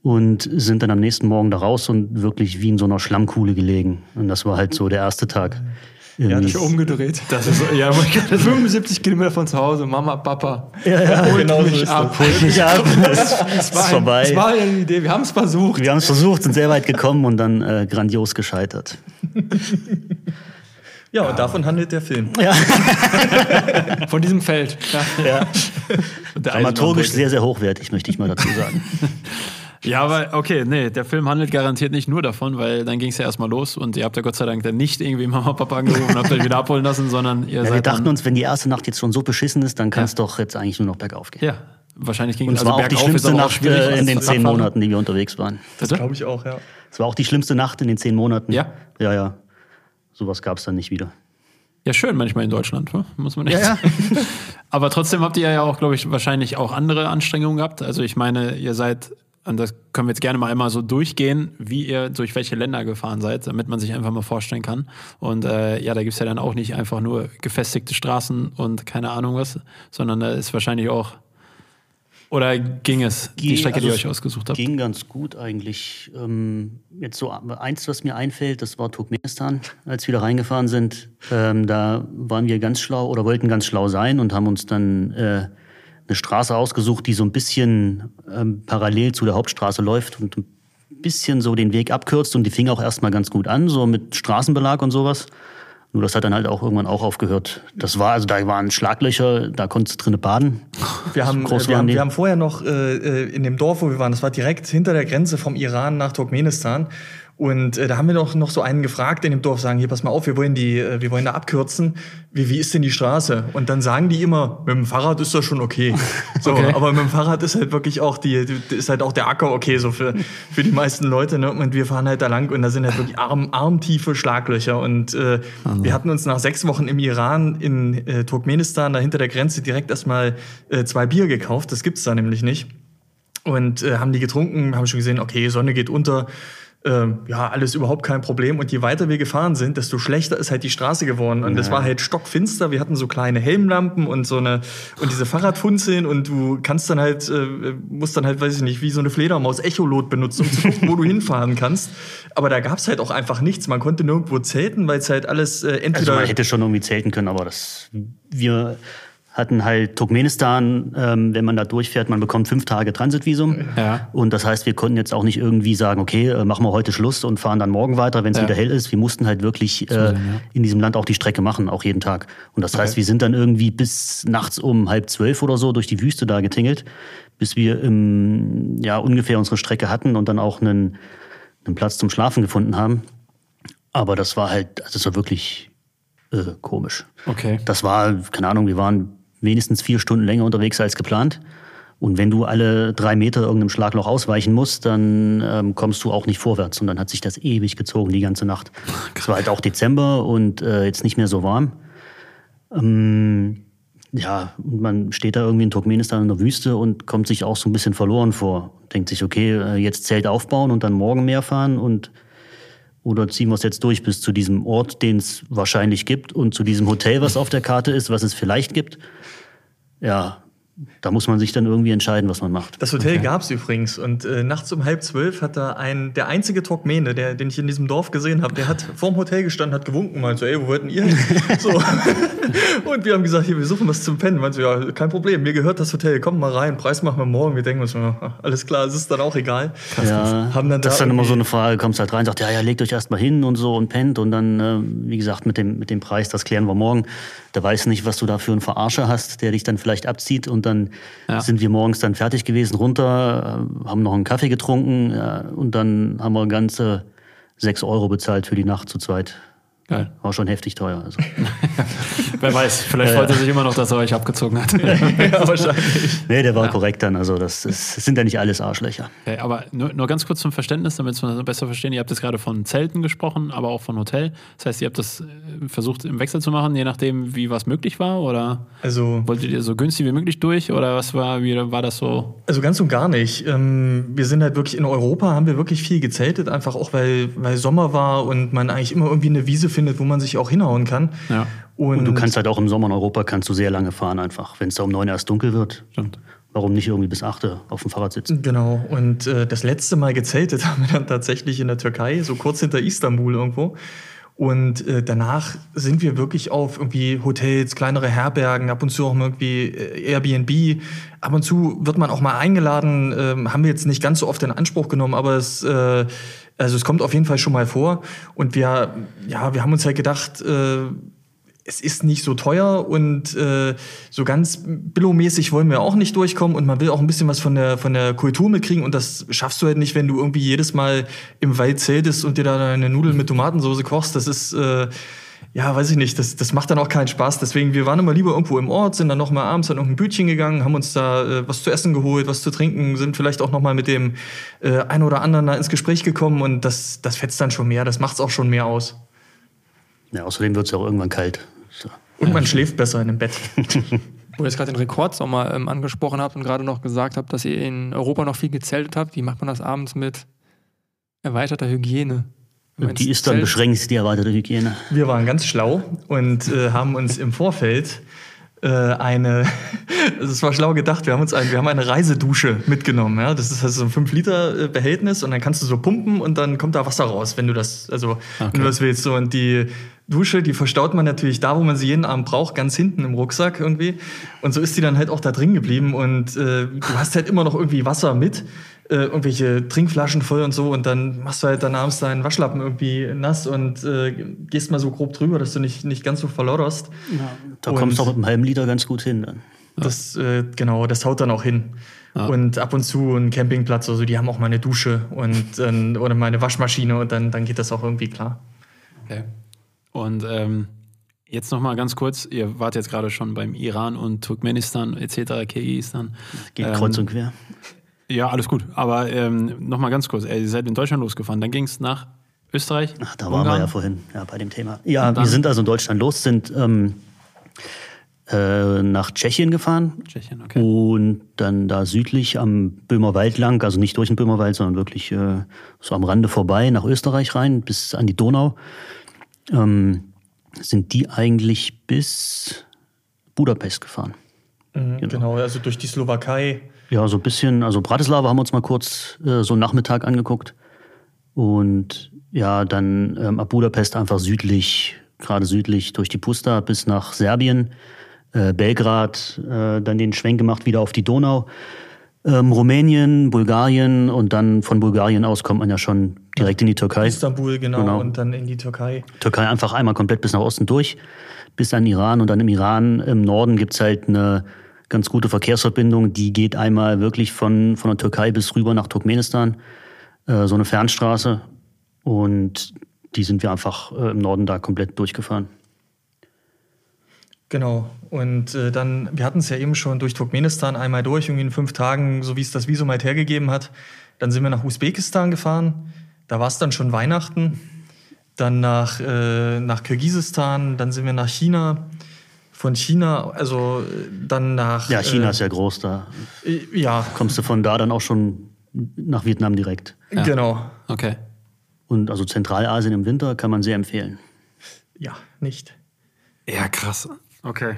und sind dann am nächsten Morgen da raus und wirklich wie in so einer Schlammkuhle gelegen. Und das war halt so der erste Tag. Ja. Ich umgedreht. Das ist, ja, <laughs> 75 Kilometer von zu Hause, Mama, Papa. ja, ja, genau so mich ist ab. Holt mich ab, <laughs> es ist war ein- vorbei. Das war ja eine Idee, wir haben es versucht. Wir haben es versucht, sind sehr weit gekommen und dann äh, grandios gescheitert. <laughs> Ja, und davon handelt der Film. Von diesem Feld. Ja. Ja. Dramaturgisch sehr, sehr hochwertig, möchte ich mal dazu sagen. Ja, aber okay, nee, der Film handelt garantiert nicht nur davon, weil dann ging es ja erstmal los und ihr habt ja Gott sei Dank dann nicht irgendwie Mama, Papa angerufen und habt euch wieder abholen lassen, sondern ihr Ja, seid wir dachten dann, uns, wenn die erste Nacht jetzt schon so beschissen ist, dann kann es doch jetzt eigentlich nur noch bergauf gehen. Ja, wahrscheinlich ging Und es also war auch die schlimmste Nacht äh, in den zehn. Monaten, die wir unterwegs waren. Das glaube ich auch, ja. Es war auch die schlimmste Nacht in den zehn Monaten. Ja? Ja, ja. Sowas gab es dann nicht wieder. Ja, schön manchmal in Deutschland, wa? muss man echt sagen. <laughs> Aber trotzdem habt ihr ja auch, glaube ich, wahrscheinlich auch andere Anstrengungen gehabt. Also ich meine, ihr seid und das können wir jetzt gerne mal einmal so durchgehen, wie ihr durch welche Länder gefahren seid, damit man sich einfach mal vorstellen kann. Und äh, ja, da gibt's ja dann auch nicht einfach nur gefestigte Straßen und keine Ahnung was, sondern da ist wahrscheinlich auch oder ging es, die Strecke, die ihr also euch ausgesucht habt? Ging ganz gut eigentlich. Ähm, jetzt so eins, was mir einfällt, das war Turkmenistan, als wir da reingefahren sind. Ähm, da waren wir ganz schlau oder wollten ganz schlau sein und haben uns dann äh, eine Straße ausgesucht, die so ein bisschen ähm, parallel zu der Hauptstraße läuft und ein bisschen so den Weg abkürzt und die fing auch erstmal ganz gut an, so mit Straßenbelag und sowas. Nur das hat dann halt auch irgendwann auch aufgehört. Das war, also da waren Schlaglöcher, da konntest du drinnen baden. Wir haben, groß äh, wir, haben, wir haben vorher noch äh, äh, in dem Dorf, wo wir waren, das war direkt hinter der Grenze vom Iran nach Turkmenistan. Und äh, da haben wir noch, noch so einen gefragt in dem Dorf, sagen, hier, pass mal auf, wir wollen, die, äh, wir wollen da abkürzen. Wie, wie ist denn die Straße? Und dann sagen die immer, mit dem Fahrrad ist das schon okay. <laughs> So, Okay. aber mit dem Fahrrad ist halt wirklich auch die, ist halt auch der Acker okay, so für, für die meisten Leute. Ne? Und wir fahren halt da lang und da sind halt wirklich arm, armtiefe Schlaglöcher. Und äh, wir hatten uns nach sechs Wochen im Iran, in äh, Turkmenistan, da hinter der Grenze direkt erstmal äh, zwei Bier gekauft. Das gibt's da nämlich nicht und äh, haben die getrunken, haben schon gesehen, okay, Sonne geht unter, ähm, ja, alles überhaupt kein Problem. Und je weiter wir gefahren sind, desto schlechter ist halt die Straße geworden. Und es war halt stockfinster. Wir hatten so kleine Helmlampen und so eine und diese Fahrradfunzeln und du kannst dann halt, äh, musst dann halt, weiß ich nicht, wie so eine Fledermaus Echolot benutzen, um zu gucken, wo du <laughs> hinfahren kannst. Aber da gab's halt auch einfach nichts. Man konnte nirgendwo zelten, weil es halt alles äh, Also entweder man hätte schon irgendwie zelten können, aber das wir hatten halt Turkmenistan, ähm, wenn man da durchfährt, man bekommt fünf Tage Transitvisum. Ja. Und das heißt, wir konnten jetzt auch nicht irgendwie sagen, okay, äh, machen wir heute Schluss und fahren dann morgen weiter, wenn es Ja. wieder hell ist. Wir mussten halt wirklich äh, ja. in diesem Land auch die Strecke machen, auch jeden Tag. Und das heißt, wir sind dann irgendwie bis nachts um halb zwölf oder so durch die Wüste da getingelt, bis wir im, ja, ungefähr unsere Strecke hatten und dann auch einen, einen Platz zum Schlafen gefunden haben. Aber das war halt, also es war wirklich äh, komisch. Okay. Das war, keine Ahnung, wir waren wenigstens vier Stunden länger unterwegs als geplant. Und wenn du alle drei Meter irgendeinem Schlagloch ausweichen musst, dann ähm, kommst du auch nicht vorwärts. Und dann hat sich das ewig gezogen, die ganze Nacht. Es war halt auch Dezember und äh, jetzt nicht mehr so warm. Ähm, ja, und man steht da irgendwie in Turkmenistan in der Wüste und kommt sich auch so ein bisschen verloren vor. Denkt sich, okay, äh, jetzt Zelt aufbauen und dann morgen mehr fahren und oder ziehen wir es jetzt durch bis zu diesem Ort, den es wahrscheinlich gibt und zu diesem Hotel, was auf der Karte ist, was es vielleicht gibt. Ja, da muss man sich dann irgendwie entscheiden, was man macht. Das Hotel gab's übrigens und äh, nachts um halb zwölf hat da ein, der einzige Turkmene, der, den ich in diesem Dorf gesehen habe, der hat vorm Hotel gestanden, hat gewunken, meinte so, ey, wo wollten ihr hin? <laughs> so. Und wir haben gesagt, hier, wir suchen was zum Pennen. Meinte so, ja, kein Problem, mir gehört das Hotel, kommt mal rein, Preis machen wir morgen. Wir denken uns, ja, alles klar, es ist dann auch egal. Ja, Haben dann das ist da dann immer so eine Frage, kommst halt rein, sagt, ja, ja, legt euch erstmal hin und so und pennt und dann, äh, wie gesagt, mit dem, mit dem Preis, das klären wir morgen. Da weiß nicht, was du da für einen Verarscher hast, der dich dann vielleicht abzieht und dann Ja. sind wir morgens dann fertig gewesen, runter, äh, haben noch einen Kaffee getrunken äh, und dann haben wir ganze sechs Euro bezahlt für die Nacht zu zweit. Geil. War schon heftig teuer. Also. <laughs> Wer weiß, vielleicht freut er sich immer noch, dass er euch abgezogen hat. <laughs> ja, wahrscheinlich. Nee, der war korrekt dann. Also das, das sind ja nicht alles Arschlöcher. Okay, aber nur, nur ganz kurz zum Verständnis, damit wir das besser verstehen. Ihr habt jetzt gerade von Zelten gesprochen, aber auch von Hotel. Das heißt, ihr habt das äh, versucht im Wechsel zu machen, je nachdem, wie was möglich war? Oder Also, wolltet ihr so günstig wie möglich durch? Oder was war, wie war das so? Also ganz und gar nicht. Ähm, wir sind halt wirklich in Europa, haben wir wirklich viel gezeltet, einfach auch weil, weil Sommer war und man eigentlich immer irgendwie eine Wiese findet, wo man sich auch hinhauen kann. Ja, Und, Und du kannst halt auch im Sommer in Europa kannst du sehr lange fahren einfach. Wenn es da um neun erst dunkel wird, stimmt. warum nicht irgendwie bis acht auf dem Fahrrad sitzen? Genau. Und äh, das letzte Mal gezeltet <laughs> haben wir dann tatsächlich in der Türkei, so kurz hinter Istanbul irgendwo. Und äh, danach sind wir wirklich auf irgendwie Hotels, kleinere Herbergen, ab und zu auch irgendwie äh, Airbnb. Ab und zu wird man auch mal eingeladen, ähm, haben wir jetzt nicht ganz so oft in Anspruch genommen, aber es, äh, also es kommt auf jeden Fall schon mal vor. Und wir, ja, wir haben uns halt gedacht, äh, es ist nicht so teuer und äh, so ganz billomäßig wollen wir auch nicht durchkommen und man will auch ein bisschen was von der von der Kultur mitkriegen und das schaffst du halt nicht, wenn du irgendwie jedes Mal im Wald zeltest und dir da deine Nudeln mit Tomatensauce kochst. Das ist äh, ja, weiß ich nicht, das, das macht dann auch keinen Spaß. Deswegen, wir waren immer lieber irgendwo im Ort, sind dann noch mal abends an irgendein Bütchen gegangen, haben uns da äh, was zu essen geholt, was zu trinken, sind vielleicht auch noch mal mit dem äh, einen oder anderen da ins Gespräch gekommen und das, das fetzt dann schon mehr, das macht's auch schon mehr aus. Ja, außerdem wird es ja auch irgendwann kalt. So. Und man schläft besser in dem Bett. <laughs> Wo ihr jetzt gerade den Rekordsommer ähm, angesprochen habt und gerade noch gesagt habt, dass ihr in Europa noch viel gezeltet habt, wie macht man das abends mit erweiterter Hygiene? Man Die ist dann Zelt- beschränkt, die erweiterte Hygiene. Wir waren ganz schlau und äh, haben uns im Vorfeld äh, eine, <laughs> das war schlau gedacht, wir haben uns ein, wir haben eine Reisedusche mitgenommen. Ja? Das ist also so ein 5 Liter äh, Behältnis und dann kannst du so pumpen und dann kommt da Wasser raus, wenn du das, also wenn du das willst. So, und die Dusche, die verstaut man natürlich da, wo man sie jeden Abend braucht, ganz hinten im Rucksack irgendwie. Und so ist die dann halt auch da drin geblieben und äh, du hast halt immer noch irgendwie Wasser mit. Äh, irgendwelche Trinkflaschen voll und so und dann machst du halt dann abends deinen Waschlappen irgendwie nass und äh, gehst mal so grob drüber, dass du nicht, nicht ganz so verlodderst. Da Und- kommst du auch mit einem halben Liter ganz gut hin. Dann. Das, äh, genau, das haut dann auch hin. Und ab und zu ein Campingplatz, also die haben auch mal eine Dusche und äh, oder mal eine Waschmaschine und dann, dann geht das auch irgendwie klar. Okay. Und ähm, jetzt noch mal ganz kurz, ihr wart jetzt gerade schon beim Iran und Turkmenistan etc., Kirgisistan. Geht Ähm, kreuz und quer. Ja, alles gut. Aber ähm, noch mal ganz kurz, ey, ihr seid in Deutschland losgefahren, dann ging es nach Österreich. Ach, da waren wir Ungarn? ja vorhin, ja, bei dem Thema. Ja, wir sind also in Deutschland los, sind ähm, äh, nach Tschechien gefahren Tschechien, okay. und dann da südlich am Böhmerwald lang, also nicht durch den Böhmerwald, sondern wirklich äh, so am Rande vorbei nach Österreich rein, bis an die Donau. Ähm, sind die eigentlich bis Budapest gefahren. Mhm, genau. also durch die Slowakei. Ja, so ein bisschen, also Bratislava haben wir uns mal kurz äh, so einen Nachmittag angeguckt. Und ja, dann ähm, ab Budapest einfach südlich, gerade südlich durch die Pusta bis nach Serbien, äh, Belgrad, äh, dann den Schwenk gemacht wieder auf die Donau. Ähm, Rumänien, Bulgarien und dann von Bulgarien aus kommt man ja schon direkt in die Türkei. Istanbul, genau, Genau. und dann in die Türkei. Türkei einfach einmal komplett bis nach Osten durch, bis an Iran. Und dann im Iran, im Norden gibt's halt eine ganz gute Verkehrsverbindung. Die geht einmal wirklich von, von der Türkei bis rüber nach Turkmenistan. Äh, so eine Fernstraße. Und die sind wir einfach äh, im Norden da komplett durchgefahren. Genau. Und äh, dann, wir hatten es ja eben schon durch Turkmenistan einmal durch, irgendwie in fünf Tagen, so wie es das Visum halt hergegeben hat. Dann sind wir nach Usbekistan gefahren. Da war es dann schon Weihnachten. Dann nach, äh, nach Kirgisistan, dann sind wir nach China. Von China, also äh, dann nach. Ja, China äh, ist ja groß, da äh, Ja, kommst du von da dann auch schon nach Vietnam direkt. genau. Okay. Und also Zentralasien im Winter kann man sehr empfehlen. Ja, nicht. Ja, krass. Okay.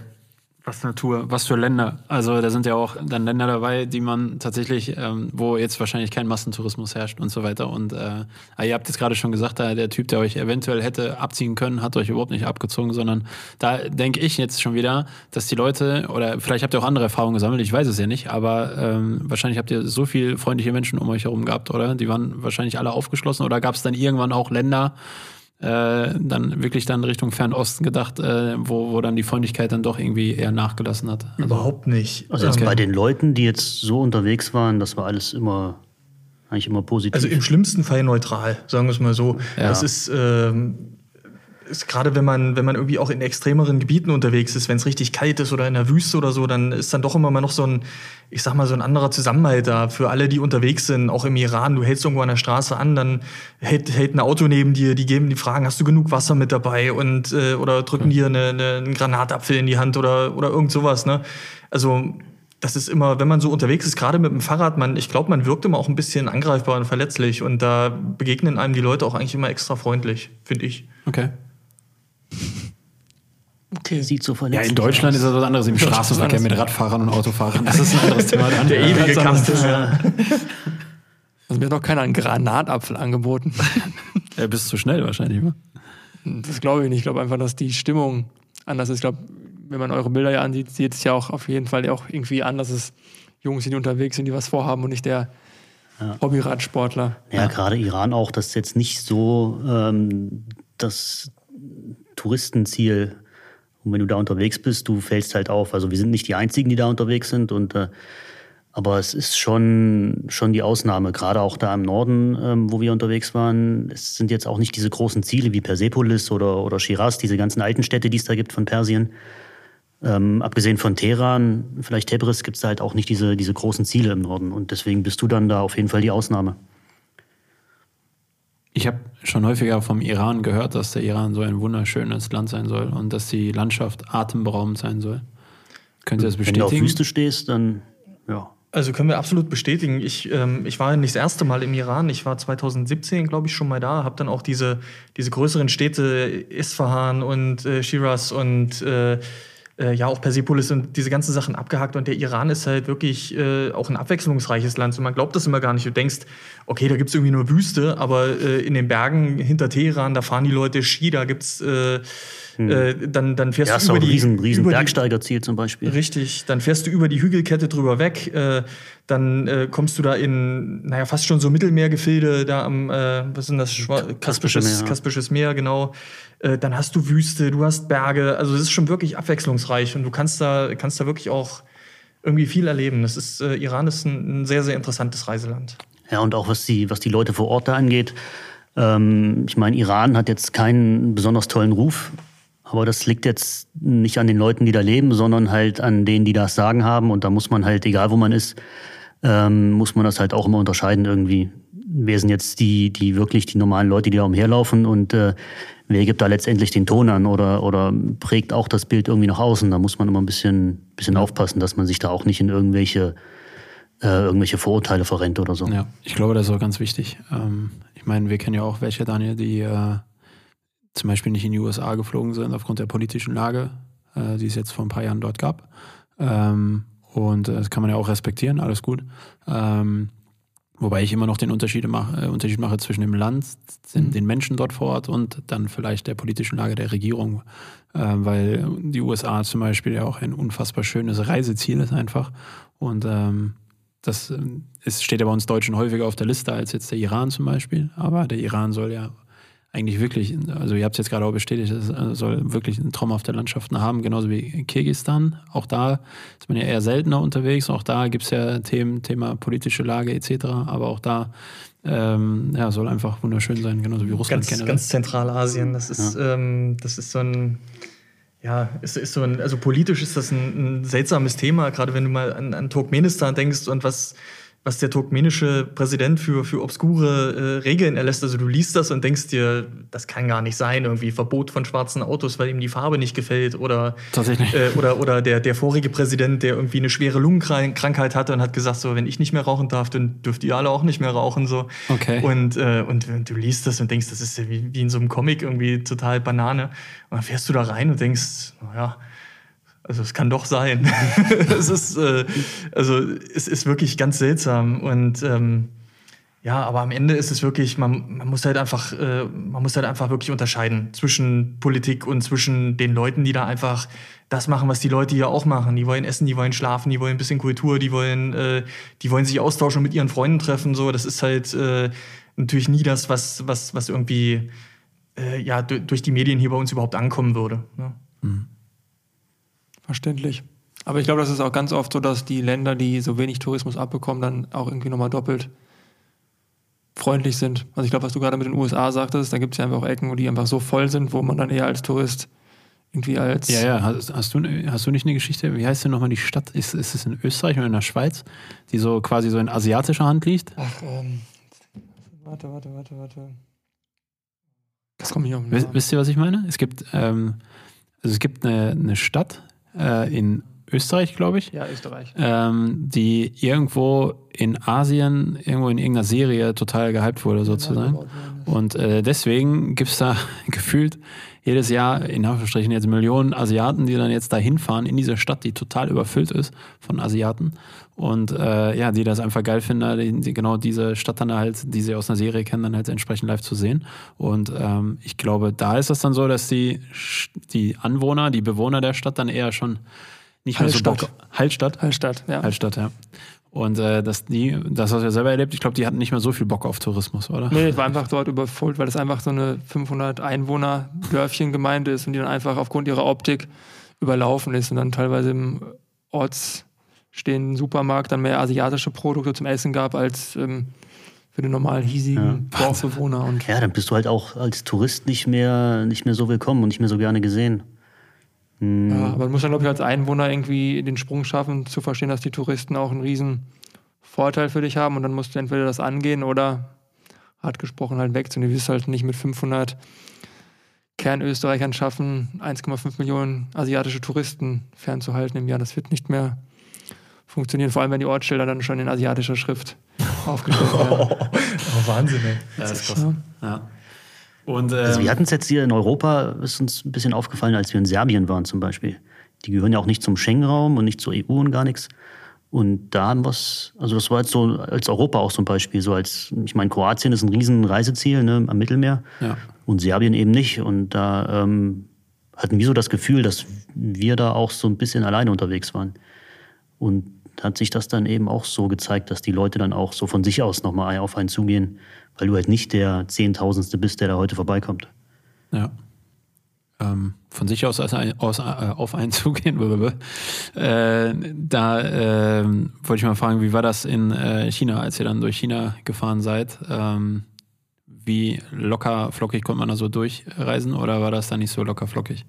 Was eine Tour, was für Länder. Also da sind ja auch dann Länder dabei, die man tatsächlich, ähm, wo jetzt wahrscheinlich kein Massentourismus herrscht und so weiter. Und äh, ihr habt jetzt gerade schon gesagt, da der Typ, der euch eventuell hätte abziehen können, hat euch überhaupt nicht abgezogen, sondern da denke ich jetzt schon wieder, dass die Leute, oder vielleicht habt ihr auch andere Erfahrungen gesammelt, ich weiß es ja nicht, aber ähm, wahrscheinlich habt ihr so viele freundliche Menschen um euch herum gehabt, oder? Die waren wahrscheinlich alle aufgeschlossen oder gab es dann irgendwann auch Länder, äh, dann wirklich dann Richtung Fernosten gedacht, äh, wo, wo dann die Freundlichkeit dann doch irgendwie eher nachgelassen hat. Also, Überhaupt nicht. Also Okay. bei den Leuten, die jetzt so unterwegs waren, das war alles immer, eigentlich immer positiv. Also im schlimmsten Fall neutral, sagen wir es mal so. Ja. Das ist, ähm, ist gerade wenn man, wenn man irgendwie auch in extremeren Gebieten unterwegs ist, wenn es richtig kalt ist oder in der Wüste oder so, dann ist dann doch immer mal noch so ein, ich sag mal, so ein anderer Zusammenhalt da für alle, die unterwegs sind, auch im Iran. Du hältst irgendwo an der Straße an, dann hält, hält ein Auto neben dir, die geben die Fragen, hast du genug Wasser mit dabei und äh, oder drücken dir eine, eine, einen Granatapfel in die Hand oder, oder irgend sowas, ne? Also das ist immer, wenn man so unterwegs ist, gerade mit dem Fahrrad, man, ich glaube, man wirkt immer auch ein bisschen angreifbar und verletzlich und da begegnen einem die Leute auch eigentlich immer extra freundlich, finde ich. okay. Okay. Sieht so Ja, verletzlich in Deutschland ist das was anderes im Straßenverkehr mit Radfahrern und Autofahrern. Das ist ein anderes Thema. Dann. <laughs> Der ewige Kampf. Ja. Also mir hat noch keiner einen Granatapfel angeboten. <laughs> Ja, bist zu schnell wahrscheinlich. wa? Das glaube ich nicht. Ich glaube einfach, dass die Stimmung anders ist. Ich glaube, wenn man eure Bilder ja ansieht, sieht es ja auch auf jeden Fall auch irgendwie an, dass es Jungs sind, die unterwegs sind, die was vorhaben und nicht der Hobbyradsportler. Ja, gerade Iran auch, das ist jetzt nicht so ähm, das Touristenziel. Und wenn du da unterwegs bist, du fällst halt auf. Also wir sind nicht die Einzigen, die da unterwegs sind. Und, äh, aber es ist schon, schon die Ausnahme, gerade auch da im Norden, ähm, wo wir unterwegs waren. Es sind jetzt auch nicht diese großen Ziele wie Persepolis oder, oder Shiraz, diese ganzen alten Städte, die es da gibt von Persien. Ähm, abgesehen von Teheran, vielleicht Tebris, gibt es da halt auch nicht diese, diese großen Ziele im Norden. Und deswegen bist du dann da auf jeden Fall die Ausnahme. Ich habe schon häufiger vom Iran gehört, dass der Iran so ein wunderschönes Land sein soll und dass die Landschaft atemberaubend sein soll. Könnt ihr das Wenn du auf bestätigen? Wüste stehst, dann ja. Also können wir absolut bestätigen. Ich, ähm, ich war nicht das erste Mal im Iran. Ich war 2017, glaube ich, schon mal da. Habe dann auch diese, diese größeren Städte Isfahan und äh, Shiraz und äh, äh, ja auch Persepolis und diese ganzen Sachen abgehakt. Und der Iran ist halt wirklich äh, auch ein abwechslungsreiches Land. Und man glaubt das immer gar nicht. Du denkst, okay, da gibt's irgendwie nur Wüste, aber äh, in den Bergen hinter Teheran, da fahren die Leute Ski, da gibt's äh, äh, dann, dann fährst Ja, du auch über die, riesen, riesen über Bergsteigerziel zum Beispiel. Richtig, dann fährst du über die Hügelkette drüber weg, äh, dann äh, kommst du da in, naja, fast schon so Mittelmeergefilde, da am, äh, was sind das, Schwa Kaspisches, Meer, ja. Kaspisches Meer, genau. Äh, dann hast du Wüste, du hast Berge, also es ist schon wirklich abwechslungsreich und du kannst da, kannst da wirklich auch irgendwie viel erleben. Das ist, Iran ist ein, ein sehr, sehr interessantes Reiseland. Ja, und auch was die, was die Leute vor Ort da angeht. Ähm, ich meine, Iran hat jetzt keinen besonders tollen Ruf, aber das liegt jetzt nicht an den Leuten, die da leben, sondern halt an denen, die das Sagen haben. Und da muss man halt, egal wo man ist, ähm, muss man das halt auch immer unterscheiden irgendwie. Wer sind jetzt die, die wirklich die normalen Leute, die da umherlaufen und äh, wer gibt da letztendlich den Ton an oder, oder prägt auch das Bild irgendwie nach außen? Da muss man immer ein bisschen, bisschen aufpassen, dass man sich da auch nicht in irgendwelche, äh, irgendwelche Vorurteile verrennt oder so. Ja, ich glaube, das ist auch ganz wichtig. Ähm, ich meine, wir kennen ja auch welche, Daniel, die äh, zum Beispiel nicht in die USA geflogen sind aufgrund der politischen Lage, äh, die es jetzt vor ein paar Jahren dort gab. Ähm, und äh, das kann man ja auch respektieren, alles gut. Ähm, wobei ich immer noch den Unterschied mache, äh, Unterschied mache zwischen dem Land, den, den Menschen dort vor Ort und dann vielleicht der politischen Lage der Regierung. Äh, weil die USA zum Beispiel ja auch ein unfassbar schönes Reiseziel ist einfach. Und ähm, das ähm, ist, steht ja bei uns Deutschen häufiger auf der Liste als jetzt der Iran zum Beispiel. Aber der Iran soll ja eigentlich wirklich, also ihr habt es jetzt gerade auch bestätigt, es äh, soll wirklich traumhafte Landschaften haben, genauso wie Kirgistan. Auch da ist man ja eher seltener unterwegs. Auch da gibt es ja Themen, Thema politische Lage etc. Aber auch da ähm, ja, soll einfach wunderschön sein, genauso wie Russland Ganz, generell. ganz Zentralasien, das ist, ähm, das ist so ein, ja, ist, ist so ein, also politisch ist das ein, ein seltsames Thema, gerade wenn du mal an, an Turkmenistan denkst und was, was der turkmenische Präsident für, für obskure äh, Regeln erlässt. Also du liest das und denkst dir, das kann gar nicht sein, irgendwie Verbot von schwarzen Autos, weil ihm die Farbe nicht gefällt oder Tatsächlich. äh, oder, oder der, der vorige Präsident, der irgendwie eine schwere Lungenkrankheit hatte und hat gesagt, so, wenn ich nicht mehr rauchen darf, dann dürft ihr alle auch nicht mehr rauchen. So. Okay. Und, äh, und du liest das und denkst, das ist ja wie, wie in so einem Comic irgendwie total Banane. Und dann fährst du da rein und denkst, naja, also es kann doch sein. <laughs> es ist, äh, also es ist wirklich ganz seltsam. Und ähm, ja, aber am Ende ist es wirklich, man, man muss halt einfach, äh, man muss halt einfach wirklich unterscheiden zwischen Politik und zwischen den Leuten, die da einfach das machen, was die Leute hier auch machen. Die wollen essen, die wollen schlafen, die wollen ein bisschen Kultur, die wollen, äh, die wollen sich austauschen und mit ihren Freunden treffen. So, das ist halt äh, natürlich nie das, was, was, was irgendwie äh, ja, du- durch die Medien hier bei uns überhaupt ankommen würde. Ne? Verständlich. Aber ich glaube, das ist auch ganz oft so, dass die Länder, die so wenig Tourismus abbekommen, dann auch irgendwie nochmal doppelt freundlich sind. Also ich glaube, was du gerade mit den USA sagtest, da gibt es ja einfach auch Ecken, wo die einfach so voll sind, wo man dann eher als Tourist irgendwie als Ja, ja, hast, hast, du, hast du nicht eine Geschichte? Wie heißt denn nochmal die Stadt? Ist, ist es in Österreich oder in der Schweiz, die so quasi so in asiatischer Hand liegt? Ach, ähm, warte, warte, warte, warte. Das kommt nicht auf den Wisst, Namen. wisst ihr, was ich meine? Es gibt, ähm, also es gibt eine, eine Stadt äh, in Österreich, glaube ich, Ja, Österreich. ähm, die irgendwo in Asien, irgendwo in irgendeiner Serie total gehypt wurde, sozusagen. Und äh, deswegen gibt es da <laughs> gefühlt jedes Jahr in Anführungsstrichen jetzt Millionen Asiaten, die dann jetzt da hinfahren in diese Stadt, die total überfüllt ist von Asiaten. Und äh, ja, die das einfach geil finden, die, genau diese Stadt dann halt, die sie aus einer Serie kennen, dann halt entsprechend live zu sehen. Und ähm, ich glaube, da ist es dann so, dass die, die Anwohner, die Bewohner der Stadt dann eher schon nicht mehr so Hallstatt. Bock. Hallstatt? Hallstatt, ja. Altstadt, ja. Und äh, dass die, das hast du ja selber erlebt, ich glaube, die hatten nicht mehr so viel Bock auf Tourismus, oder? Nee, es war einfach dort überfüllt, weil es einfach so eine 500 Einwohner Dörfchen-Gemeinde ist und die dann einfach aufgrund ihrer Optik überlaufen ist und dann teilweise im ortsstehenden Supermarkt dann mehr asiatische Produkte zum Essen gab als ähm, für den normalen hiesigen Dorfbewohner. Und Ja, dann bist du halt auch als Tourist nicht mehr, nicht mehr so willkommen und nicht mehr so gerne gesehen. ja, aber man muss dann, glaube ich, als Einwohner irgendwie den Sprung schaffen, zu verstehen, dass die Touristen auch einen riesen Vorteil für dich haben und dann musst du entweder das angehen oder hart gesprochen halt weg. Und du wirst halt nicht mit 500 Kernösterreichern schaffen, 1,5 Millionen asiatische Touristen fernzuhalten im Jahr. Das wird nicht mehr funktionieren, vor allem wenn die Ortsschilder dann schon in asiatischer Schrift <laughs> aufgestellt werden. Oh, Wahnsinn, ey. Ja, das ist krass. Ja. Und, ähm, Also wir hatten es jetzt hier in Europa, ist uns ein bisschen aufgefallen, als wir in Serbien waren zum Beispiel. Die gehören ja auch nicht zum Schengen-Raum und nicht zur EU und gar nichts. Und da haben wir es, also das war jetzt so als Europa auch ein Beispiel, so als, ich meine, Kroatien ist ein riesen Reiseziel ne, am Mittelmeer Ja. und Serbien eben nicht. Und da ähm, hatten wir so das Gefühl, dass wir da auch so ein bisschen alleine unterwegs waren. Und hat sich das dann eben auch so gezeigt, dass die Leute dann auch so von sich aus nochmal auf einen zugehen, weil du halt nicht der Zehntausendste bist, der da heute vorbeikommt. Ja. Ähm, von sich aus, aus, aus äh, auf einen <laughs> zugehen. Äh, da ähm, wollte ich mal fragen, wie war das in äh, China, als ihr dann durch China gefahren seid? Ähm, wie locker flockig konnte man da so durchreisen oder war das dann nicht so locker flockig?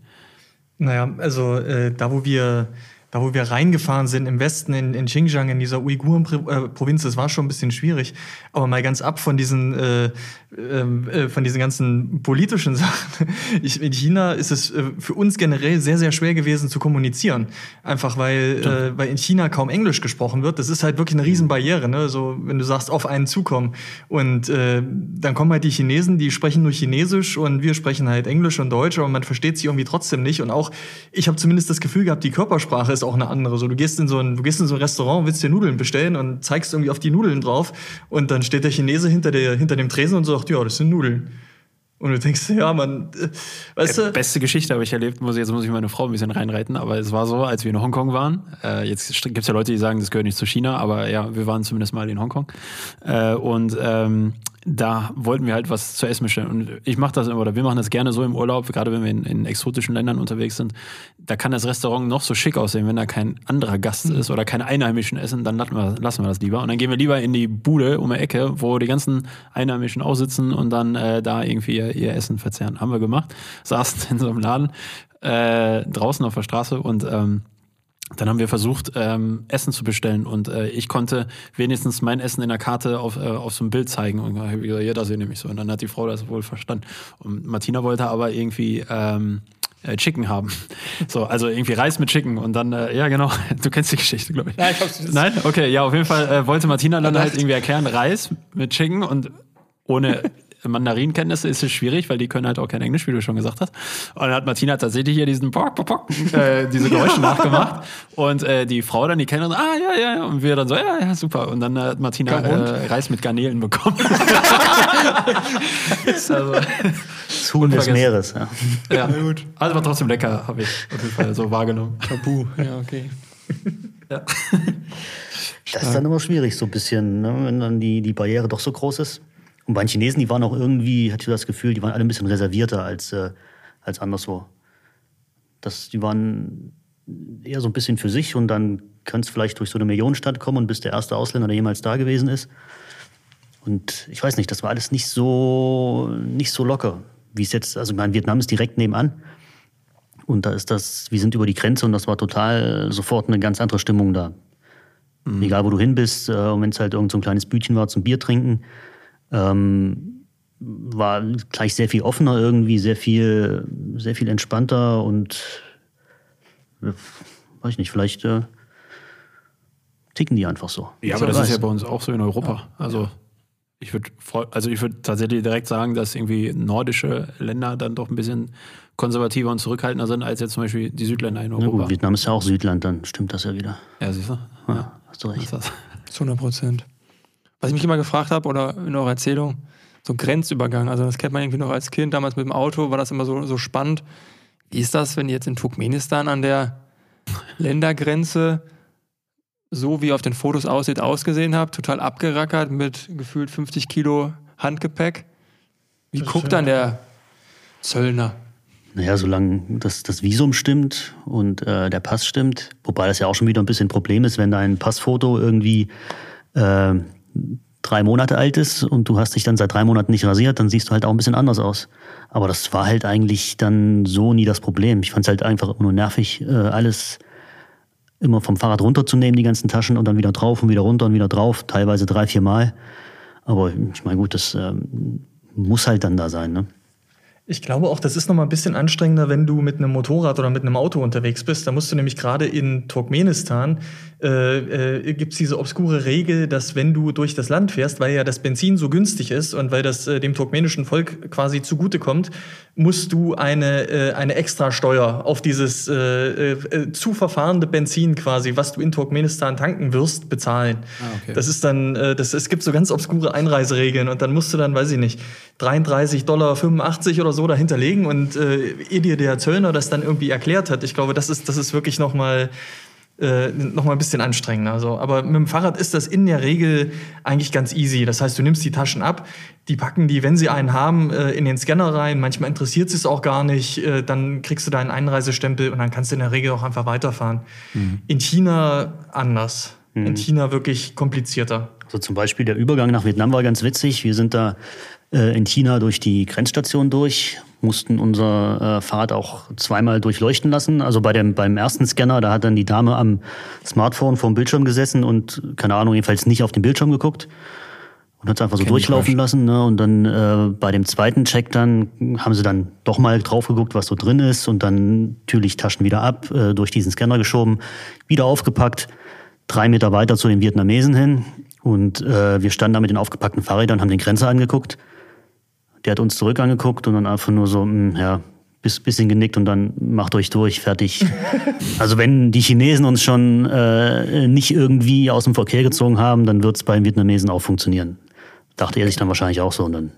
Naja, also äh, da, wo wir, da, wo wir reingefahren sind im Westen, in, in Xinjiang, in dieser Uiguren-Provinz, das war schon ein bisschen schwierig. Aber mal ganz ab von diesen, äh, äh, von diesen ganzen politischen <laughs> Sachen. Ich, in China ist es äh, für uns generell sehr, sehr schwer gewesen zu kommunizieren. Einfach weil, äh, weil in China kaum Englisch gesprochen wird. Das ist halt wirklich eine Riesenbarriere. Ne? So, wenn du sagst, auf einen zukommen. Und äh, dann kommen halt die Chinesen, die sprechen nur Chinesisch und wir sprechen halt Englisch und Deutsch, aber man versteht sie irgendwie trotzdem nicht. Und auch, ich habe zumindest das Gefühl gehabt, die Körpersprache ist auch eine andere. So, du gehst in so ein, du gehst in so ein Restaurant, willst dir Nudeln bestellen und zeigst irgendwie auf die Nudeln drauf und dann steht der Chinese hinter, der, hinter dem Tresen und sagt, ja, das sind Nudeln. Und du denkst, ja, man, äh, weißt du, Beste Geschichte habe ich erlebt, muss, jetzt muss ich meine Frau ein bisschen reinreiten, aber es war so, als wir in Hongkong waren, äh, jetzt gibt es ja Leute, die sagen, das gehört nicht zu China, aber ja, wir waren zumindest mal in Hongkong. Äh, und ähm, da wollten wir halt was zu essen bestellen. Und ich mache das immer, oder wir machen das gerne so im Urlaub, gerade wenn wir in, in exotischen Ländern unterwegs sind. Da kann das Restaurant noch so schick aussehen, wenn da kein anderer Gast ist oder keine Einheimischen essen, dann lassen wir, lassen wir das lieber. Und dann gehen wir lieber in die Bude um die Ecke, wo die ganzen Einheimischen aussitzen und dann äh, da irgendwie ihr, ihr Essen verzehren. Haben wir gemacht. Saßen <laughs> in so einem Laden äh, draußen auf der Straße und ähm, dann haben wir versucht, ähm, Essen zu bestellen und äh, ich konnte wenigstens mein Essen in der Karte auf, äh, auf so ein Bild zeigen und dann hab ich gesagt, ja, das sehe nämlich so. Und dann hat die Frau das wohl verstanden. Und Martina wollte aber irgendwie ähm, äh, Chicken haben. <laughs> So, also irgendwie Reis mit Chicken und dann, äh, ja genau, <laughs> du kennst die Geschichte, glaube ich. Ja, ich hab's- Nein? Okay, ja, auf jeden Fall äh, wollte Martina dann halt irgendwie erklären, Reis mit Chicken und ohne Mandarinkenntnisse ist es schwierig, weil die können halt auch kein Englisch, wie du schon gesagt hast. Und dann hat Martina tatsächlich hier diesen Bock, Bock, Bock, äh, diese Geräusche <laughs> nachgemacht. Und äh, die Frau dann, die Kellnerin, ah ja, ja, ja. Und wir dann so, ja, ja, super. Und dann hat Martina äh, Reis mit Garnelen bekommen. <laughs> also, Das Huhn des. Meeres. Ja. ja. Also war trotzdem lecker, habe ich auf jeden Fall so wahrgenommen. Tabu. Ja, okay. Das ist dann immer schwierig, so ein bisschen, ne, wenn dann die, die Barriere doch so groß ist. Und bei den Chinesen, die waren auch irgendwie, hatte ich das Gefühl, die waren alle ein bisschen reservierter als, äh, als anderswo. Das, die waren eher so ein bisschen für sich und dann kannst du vielleicht durch so eine Millionenstadt kommen und bist der erste Ausländer, der jemals da gewesen ist. Und ich weiß nicht, das war alles nicht so, nicht so locker, wie es jetzt, also mein Vietnam ist direkt nebenan. Und da ist das, wir sind über die Grenze und das war total sofort eine ganz andere Stimmung da. Egal, wo du hin bist, äh, und wenn es halt irgend so ein kleines Bütchen war zum Bier trinken, ähm, war gleich sehr viel offener irgendwie, sehr viel, sehr viel entspannter und äh, weiß ich nicht, vielleicht äh, ticken die einfach so. Ja, aber das ist weiß. ja bei uns auch so in Europa. Also ich würde also ich würde tatsächlich direkt sagen, dass irgendwie nordische Länder dann doch ein bisschen konservativer und zurückhaltender sind als jetzt zum Beispiel die Südländer in Na Europa. gut, Vietnam ist ja auch Südland, dann stimmt das ja wieder. Ja, siehst du? Ja. Hast du recht. ist das? Zu 100 Prozent. Was ich mich immer gefragt habe, oder in eurer Erzählung, so Grenzübergang, also das kennt man irgendwie noch als Kind, damals mit dem Auto war das immer so, so spannend. Wie ist das, wenn ihr jetzt in Turkmenistan an der Ländergrenze so wie auf den Fotos aussieht, ausgesehen habt, total abgerackert mit gefühlt 50 Kilo Handgepäck? Wie guckt dann der Zöllner? Naja, solange das, das Visum stimmt und äh, der Pass stimmt, wobei das ja auch schon wieder ein bisschen ein Problem ist, wenn dein Passfoto irgendwie äh, drei Monate alt ist und du hast dich dann seit drei Monaten nicht rasiert, dann siehst du halt auch ein bisschen anders aus. Aber das war halt eigentlich dann so nie das Problem. Ich fand es halt einfach nur nervig, äh, alles immer vom Fahrrad runterzunehmen, die ganzen Taschen und dann wieder drauf und wieder runter und wieder drauf, teilweise drei, vier Mal. Aber ich meine, gut, das ähm, muss halt dann da sein. Ne? Ich glaube auch, das ist noch mal ein bisschen anstrengender, wenn du mit einem Motorrad oder mit einem Auto unterwegs bist. Da musst du nämlich gerade in Turkmenistan äh, äh, gibt es diese obskure Regel, dass wenn du durch das Land fährst, weil ja das Benzin so günstig ist und weil das äh, dem turkmenischen Volk quasi zugutekommt, musst du eine, äh, eine Extrasteuer auf dieses äh, äh, zu verfahrende Benzin quasi, was du in Turkmenistan tanken wirst, bezahlen. Ah, okay. Das ist dann, äh, das, es gibt so ganz obskure Einreiseregeln und dann musst du dann, weiß ich nicht, 33 Dollar 85 oder so dahinterlegen und äh, ehe dir der Zöllner das dann irgendwie erklärt hat, ich glaube, das ist, das ist wirklich noch mal äh, noch mal ein bisschen anstrengender. Also, aber mit dem Fahrrad ist das in der Regel eigentlich ganz easy. Das heißt, du nimmst die Taschen ab, die packen die, wenn sie einen haben, äh, in den Scanner rein. Manchmal interessiert es auch gar nicht. Äh, dann kriegst du deinen Einreisestempel und dann kannst du in der Regel auch einfach weiterfahren. Mhm. In China anders. Mhm. In China wirklich komplizierter. Also zum Beispiel der Übergang nach Vietnam war ganz witzig. Wir sind da äh, in China durch die Grenzstation durch, mussten unser äh, Fahrrad auch zweimal durchleuchten lassen. Also bei dem, beim ersten Scanner, da hat dann die Dame am Smartphone vor dem Bildschirm gesessen und, keine Ahnung, jedenfalls nicht auf den Bildschirm geguckt und hat es einfach so Kenn durchlaufen lassen. Ne? Und dann äh, bei dem zweiten Check dann haben sie dann doch mal drauf geguckt, was so drin ist und dann natürlich Taschen wieder ab, äh, durch diesen Scanner geschoben, wieder aufgepackt, drei Meter weiter zu den Vietnamesen hin und äh, wir standen da mit den aufgepackten Fahrrädern, haben den Grenzer angeguckt der hat uns zurück angeguckt und dann einfach nur so, mh, hm, ja, bis, bisschen genickt und dann macht euch durch, fertig. <laughs> also wenn die Chinesen uns schon äh, nicht irgendwie aus dem Verkehr gezogen haben, dann wird es bei den Vietnamesen auch funktionieren. Dachte er sich dann wahrscheinlich auch so und dann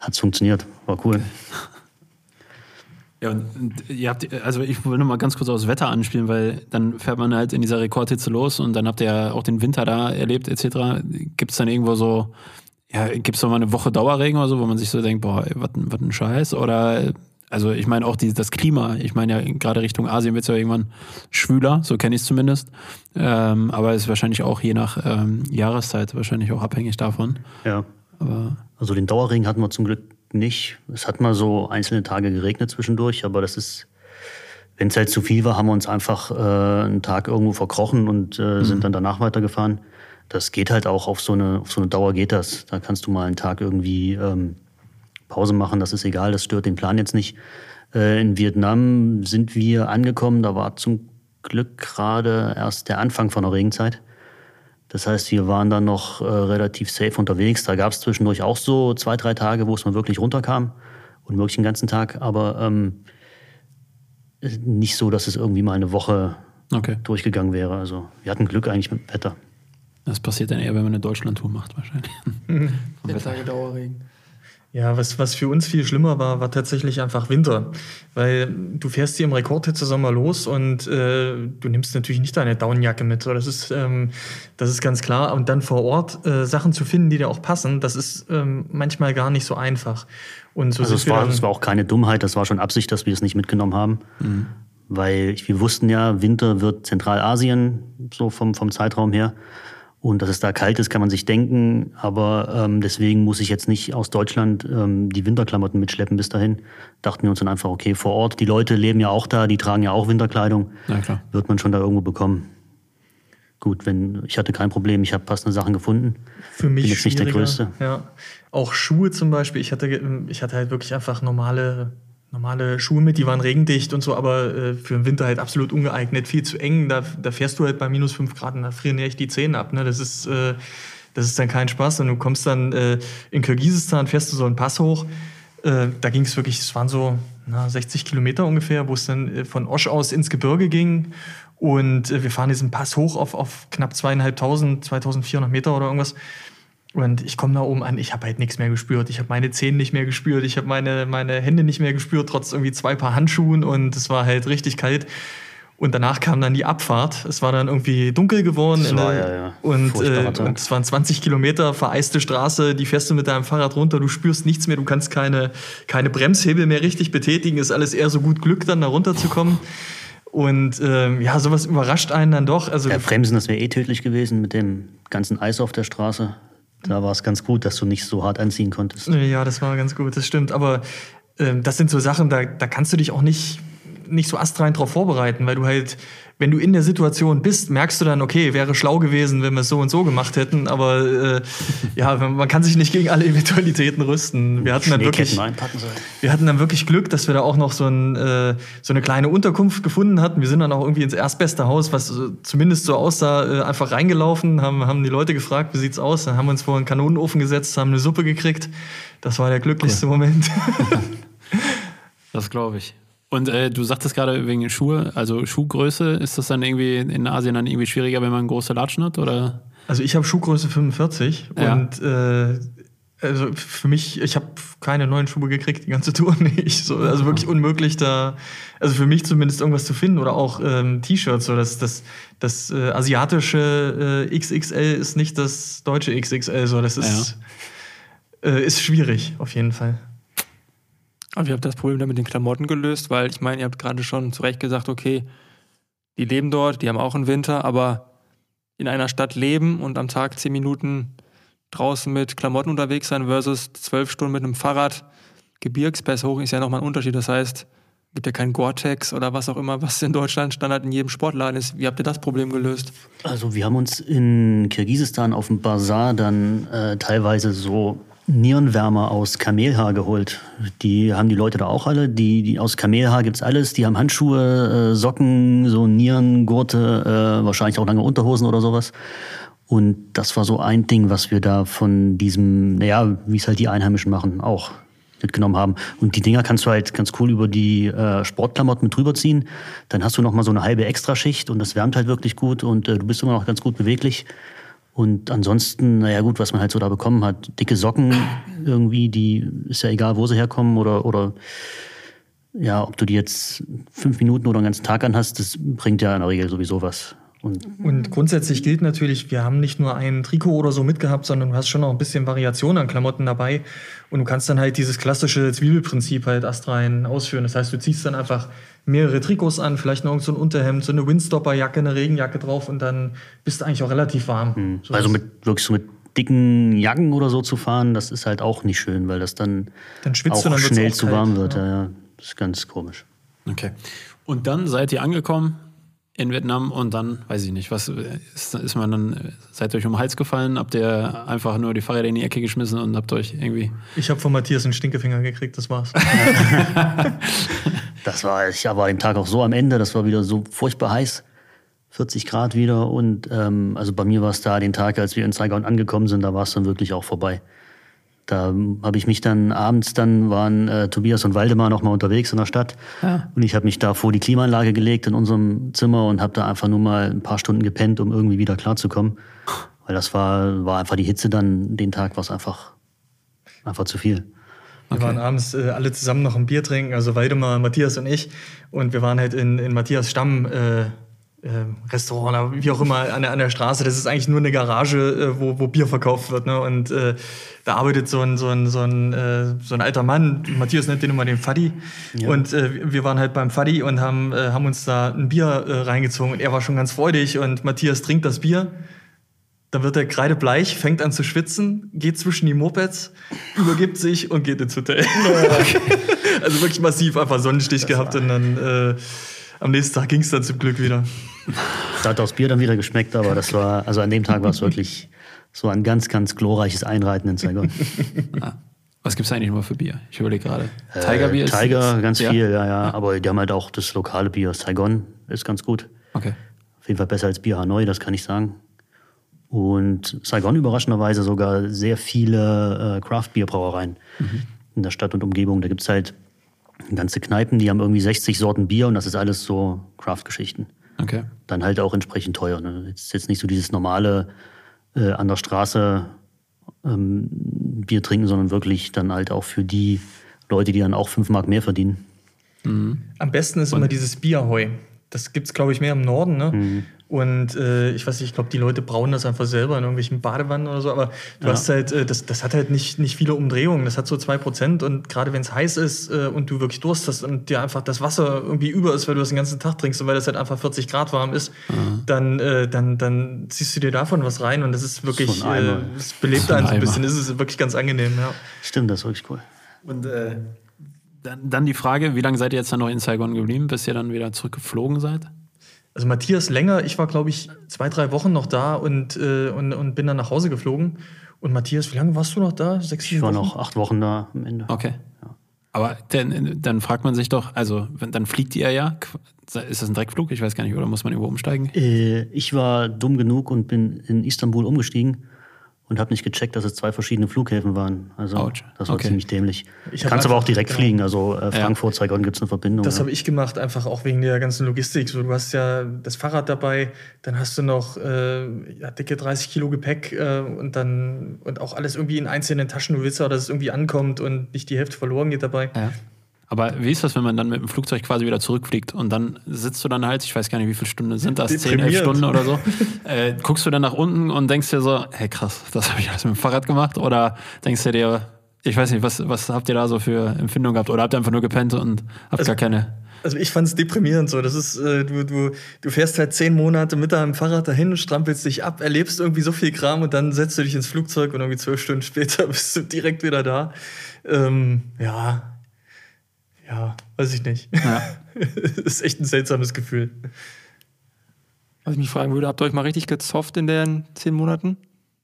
hat es funktioniert. War cool. Ja, und ihr habt, also ich will noch mal ganz kurz aufs Wetter anspielen, weil dann fährt man halt in dieser Rekordhitze los und dann habt ihr ja auch den Winter da erlebt, etc. Gibt es dann irgendwo so ja, gibt es noch mal eine Woche Dauerregen oder so, wo man sich so denkt, boah, was ein Scheiß? Oder, also ich meine auch die, das Klima, ich meine ja gerade Richtung Asien wird es ja irgendwann schwüler, so kenne ich es zumindest. Ähm, aber es ist wahrscheinlich auch je nach ähm, Jahreszeit wahrscheinlich auch abhängig davon. Ja. Aber also den Dauerregen hatten wir zum Glück nicht. Es hat mal so einzelne Tage geregnet zwischendurch, aber das ist, wenn es halt zu viel war, haben wir uns einfach äh, einen Tag irgendwo verkrochen und äh, mhm. sind dann danach weitergefahren das geht halt auch auf so eine, auf so eine Dauer geht das. Da kannst du mal einen Tag irgendwie ähm, Pause machen, das ist egal, das stört den Plan jetzt nicht. Äh, in Vietnam sind wir angekommen, da war zum Glück gerade erst der Anfang von der Regenzeit. Das heißt, wir waren dann noch äh, relativ safe unterwegs. Da gab es zwischendurch auch so zwei, drei Tage, wo es mal wirklich runterkam und wirklich den ganzen Tag, aber ähm, nicht so, dass es irgendwie mal eine Woche okay. durchgegangen wäre. Also wir hatten Glück eigentlich mit dem Wetter. Das passiert dann eher, wenn man eine Deutschlandtour macht, wahrscheinlich. <laughs> Zehn Tage Dauerregen. Ja, was, was für uns viel schlimmer war, war tatsächlich einfach Winter. Weil du fährst hier im Rekordhitzesommer los und äh, du nimmst natürlich nicht deine Downjacke mit. Das ist, ähm, das ist ganz klar. Und dann vor Ort äh, Sachen zu finden, die dir auch passen, das ist ähm, manchmal gar nicht so einfach. Und so also es war, es war auch keine Dummheit, das war schon Absicht, dass wir es nicht mitgenommen haben. Mhm. Weil wir wussten ja, Winter wird Zentralasien, so vom, vom Zeitraum her. Und dass es da kalt ist, kann man sich denken. Aber ähm, deswegen muss ich jetzt nicht aus Deutschland ähm, die Winterklamotten mitschleppen bis dahin. Dachten wir uns dann einfach, okay, vor Ort, die Leute leben ja auch da, die tragen ja auch Winterkleidung. Ja. Wird man schon da irgendwo bekommen. Gut, wenn ich hatte kein Problem, ich habe passende Sachen gefunden. Für mich Bin jetzt nicht der Größte. Ja. Auch Schuhe zum Beispiel. Ich hatte, ich hatte halt wirklich einfach normale normale Schuhe mit, die waren regendicht und so, aber äh, für den Winter halt absolut ungeeignet, viel zu eng. Da, da fährst du halt bei minus fünf Grad und da frieren dir echt die Zähne ab. Ne? Das ist, äh, das ist dann kein Spaß. Und du kommst dann äh, in Kirgisistan, fährst du so einen Pass hoch. Äh, da ging es wirklich, es waren so na, 60 Kilometer ungefähr, wo es dann äh, von Osch aus ins Gebirge ging. Und äh, wir fahren diesen Pass hoch auf, auf knapp zweieinhalbtausend, 2400 Meter oder irgendwas. Und ich komme da oben an, ich habe halt nichts mehr gespürt. Ich habe meine Zähne nicht mehr gespürt, ich habe meine, meine Hände nicht mehr gespürt, trotz irgendwie zwei Paar Handschuhen und es war halt richtig kalt. Und danach kam dann die Abfahrt. Es war dann irgendwie dunkel geworden. War, ja, ja. Und, äh, und es waren 20 Kilometer vereiste Straße, die fährst du mit deinem Fahrrad runter, du spürst nichts mehr, du kannst keine, keine Bremshebel mehr richtig betätigen. Ist alles eher so gut Glück, dann da runterzukommen. Und ähm, ja, sowas überrascht einen dann doch. Also ja, Bremsen, das wäre eh tödlich gewesen mit dem ganzen Eis auf der Straße. Da war es ganz gut, dass du nicht so hart anziehen konntest. Ja, das war ganz gut, das stimmt. Aber äh, das sind so Sachen, da, da kannst du dich auch nicht nicht so astrein drauf vorbereiten, weil du halt, wenn du in der Situation bist, merkst du dann, okay, wäre schlau gewesen, wenn wir es so und so gemacht hätten, aber äh, ja, man kann sich nicht gegen alle Eventualitäten rüsten. Wir hatten dann wirklich, wir hatten dann wirklich Glück, dass wir da auch noch so, ein, äh, so eine kleine Unterkunft gefunden hatten. Wir sind dann auch irgendwie ins erstbeste Haus, was äh, zumindest so aussah, äh, einfach reingelaufen, haben, haben die Leute gefragt, wie sieht's aus? Dann haben wir uns vor einen Kanonenofen gesetzt, haben eine Suppe gekriegt. Das war der glücklichste Moment. <laughs> <laughs> Das glaube ich. Und äh, du sagtest gerade wegen Schuhe, also Schuhgröße, ist das dann irgendwie in Asien dann irgendwie schwieriger, wenn man große Latschen hat? Oder? Also ich habe Schuhgröße 45 Ja. und äh, also für mich, ich habe keine neuen Schuhe gekriegt, die ganze <laughs> Tour nicht. So, also wirklich unmöglich da, also für mich zumindest irgendwas zu finden oder auch ähm, T-Shirts. So das, das, das äh, asiatische äh, XXL ist nicht das deutsche XXL. So das ist, äh, ist schwierig auf jeden Fall. Aber ihr habt das Problem dann mit den Klamotten gelöst, weil ich meine, ihr habt gerade schon zu Recht gesagt, okay, die leben dort, die haben auch einen Winter, aber in einer Stadt leben und am Tag zehn Minuten draußen mit Klamotten unterwegs sein versus zwölf Stunden mit einem Fahrrad Gebirgspass hoch ist ja nochmal ein Unterschied. Das heißt, gibt ja kein Gore-Tex oder was auch immer, was in Deutschland Standard in jedem Sportladen ist. Wie habt ihr das Problem gelöst? Also wir haben uns in Kirgisistan auf dem Bazar dann äh, teilweise so Nierenwärmer aus Kamelhaar geholt. Die haben die Leute da auch alle. Die, die aus Kamelhaar gibt's alles. Die haben Handschuhe, äh, Socken, so Nierengurte, äh, wahrscheinlich auch lange Unterhosen oder sowas. Und das war so ein Ding, was wir da von diesem, naja, wie es halt die Einheimischen machen, auch mitgenommen haben. Und die Dinger kannst du halt ganz cool über die äh, Sportklamotten mit drüber ziehen. Dann hast du noch mal so eine halbe Extraschicht und das wärmt halt wirklich gut und äh, du bist immer noch ganz gut beweglich. Und ansonsten, naja gut, was man halt so da bekommen hat, dicke Socken irgendwie, die ist ja egal, wo sie herkommen oder, oder ja, ob du die jetzt fünf Minuten oder einen ganzen Tag anhast, das bringt ja in der Regel sowieso was. Und Und grundsätzlich gilt natürlich, wir haben nicht nur ein Trikot oder so mitgehabt, sondern du hast schon noch ein bisschen Variation an Klamotten dabei. Und du kannst dann halt dieses klassische Zwiebelprinzip halt astrein ausführen. Das heißt, du ziehst dann einfach mehrere Trikots an, vielleicht noch so ein Unterhemd, so eine Windstopper-Jacke, eine Regenjacke drauf und dann bist du eigentlich auch relativ warm. So also mit wirklich so mit dicken Jacken oder so zu fahren, das ist halt auch nicht schön, weil das dann, Dann schwitzt auch du, dann schnell auch zu kalt, warm wird. ja. Ja. Ja, Das ist ganz komisch. Okay. Und dann seid ihr angekommen in Vietnam und dann, weiß ich nicht, was ist, ist man dann, seid ihr euch um den Hals gefallen? Habt ihr einfach nur die Fahrräder in die Ecke geschmissen und habt euch irgendwie. Ich habe von Matthias einen Stinkefinger gekriegt, das war's. <laughs> Das war, ich war den Tag auch so am Ende, das war wieder so furchtbar heiß. 40 Grad wieder und ähm, also bei mir war es da den Tag, als wir in Saigon angekommen sind, da war es dann wirklich auch vorbei. Da habe ich mich dann abends, dann waren äh, Tobias und Waldemar noch mal unterwegs in der Stadt und ich habe mich da vor die Klimaanlage gelegt in unserem Zimmer und habe da einfach nur mal ein paar Stunden gepennt, um irgendwie wieder klarzukommen, weil das war war einfach die Hitze dann den Tag war es einfach einfach zu viel. Wir waren abends äh, alle zusammen noch ein Bier trinken, also Waldemar, Matthias und ich. Und wir waren halt in, in Matthias Stamm. Äh, Restaurant, oder wie auch immer, an der, an der Straße. Das ist eigentlich nur eine Garage, äh, wo, wo Bier verkauft wird. Ne? Und äh, da arbeitet so ein, so ein, so ein, äh, so ein alter Mann, Matthias nennt den immer den Faddy. Und äh, wir waren halt beim Faddy und haben, äh, haben uns da ein Bier äh, reingezogen. Und er war schon ganz freudig und Matthias trinkt das Bier. Dann wird er kreidebleich, fängt an zu schwitzen, geht zwischen die Mopeds, übergibt sich und geht ins Hotel. <laughs> also wirklich massiv einfach Sonnenstich gehabt und dann äh, am nächsten Tag ging es dann zum Glück wieder. Da hat das Bier dann wieder geschmeckt, aber das war, also an dem Tag war es wirklich so ein ganz, ganz glorreiches Einreiten in Saigon. <laughs> Was gibt's eigentlich immer für Bier? Ich überlege gerade. Tigerbier äh, ist. Tiger, ganz ja? viel, ja, ja. Aber die haben halt auch das lokale Bier. Saigon ist ganz gut. Okay. Auf jeden Fall besser als Bier Hanoi, das kann ich sagen. Und Saigon überraschenderweise sogar sehr viele äh, Craft-Bier-Brauereien in der Stadt und Umgebung. Da gibt's halt ganze Kneipen, die haben irgendwie 60 Sorten Bier und das ist alles so Craft-Geschichten. Okay. dann halt auch entsprechend teuer. Ne? Jetzt jetzt nicht so dieses normale äh, an der Straße ähm, Bier trinken, sondern wirklich dann halt auch für die Leute, die dann auch fünf Mark mehr verdienen. Am besten ist immer dieses Bierheu. Das gibt's glaube ich, mehr im Norden. Ne? Und äh, ich weiß nicht, ich glaube, die Leute brauen das einfach selber in irgendwelchen Badewannen oder so. Aber du hast halt, äh, das, das hat halt nicht, nicht viele Umdrehungen. Das hat so zwei Prozent. Und gerade wenn es heiß ist äh, und du wirklich Durst hast und dir einfach das Wasser irgendwie über ist, weil du das den ganzen Tag trinkst und weil das halt einfach 40 Grad warm ist, dann, äh, dann, dann ziehst du dir davon was rein. Und das ist wirklich, So ein äh, das belebt So ein einen so ein bisschen. Das ist wirklich ganz angenehm, ja. Stimmt, das ist wirklich cool. Und äh, Dann, dann die Frage, wie lange seid ihr jetzt dann noch in Saigon geblieben, bis ihr dann wieder zurückgeflogen seid? Also Matthias länger, ich war, glaube ich, zwei, drei Wochen noch da und, äh, und, und bin dann nach Hause geflogen. Und Matthias, wie lange warst du noch da? Sechs, Ich sieben war Wochen? noch acht Wochen da am Ende. Okay. Aber dann, dann fragt man sich doch, also wenn, dann fliegt ihr ja, ist das ein Dreckflug? Ich weiß gar nicht, oder muss man irgendwo umsteigen? Äh, ich war dumm genug und bin in Istanbul umgestiegen und habe nicht gecheckt, dass es zwei verschiedene Flughäfen waren. Also Ouch. das war Okay. ziemlich dämlich. Ich kannst aber auch direkt genau. fliegen. Also äh, Frankfurt, Saigon gibt es eine Verbindung. Das ja. habe ich gemacht, einfach auch wegen der ganzen Logistik. So, du hast ja das Fahrrad dabei, dann hast du noch äh, ja, dicke 30 Kilo Gepäck äh, und dann und auch alles irgendwie in einzelnen Taschen. Du willst ja, dass es irgendwie ankommt und nicht die Hälfte verloren geht dabei. Ja. Aber wie ist das, wenn man dann mit dem Flugzeug quasi wieder zurückfliegt und dann sitzt du dann halt, ich weiß gar nicht, wie viele Stunden sind das, 10, 11 Deprimiert. Stunden oder so, <laughs> äh, guckst du dann nach unten und denkst dir so, hey krass, das habe ich alles mit dem Fahrrad gemacht oder denkst du dir, ich weiß nicht, was, was habt ihr da so für Empfindungen gehabt oder habt ihr einfach nur gepennt und habt gar keine... Also ich fand es deprimierend so. Das ist, äh, du, du, du fährst halt zehn Monate mit deinem Fahrrad dahin, strampelst dich ab, erlebst irgendwie so viel Kram und dann setzt du dich ins Flugzeug und irgendwie zwölf Stunden später <laughs> bist du direkt wieder da. Ähm, ja, ja, weiß ich nicht. Ja. das <laughs> ist echt ein seltsames Gefühl. Was ich mich fragen würde, habt ihr euch mal richtig gezofft in den zehn Monaten?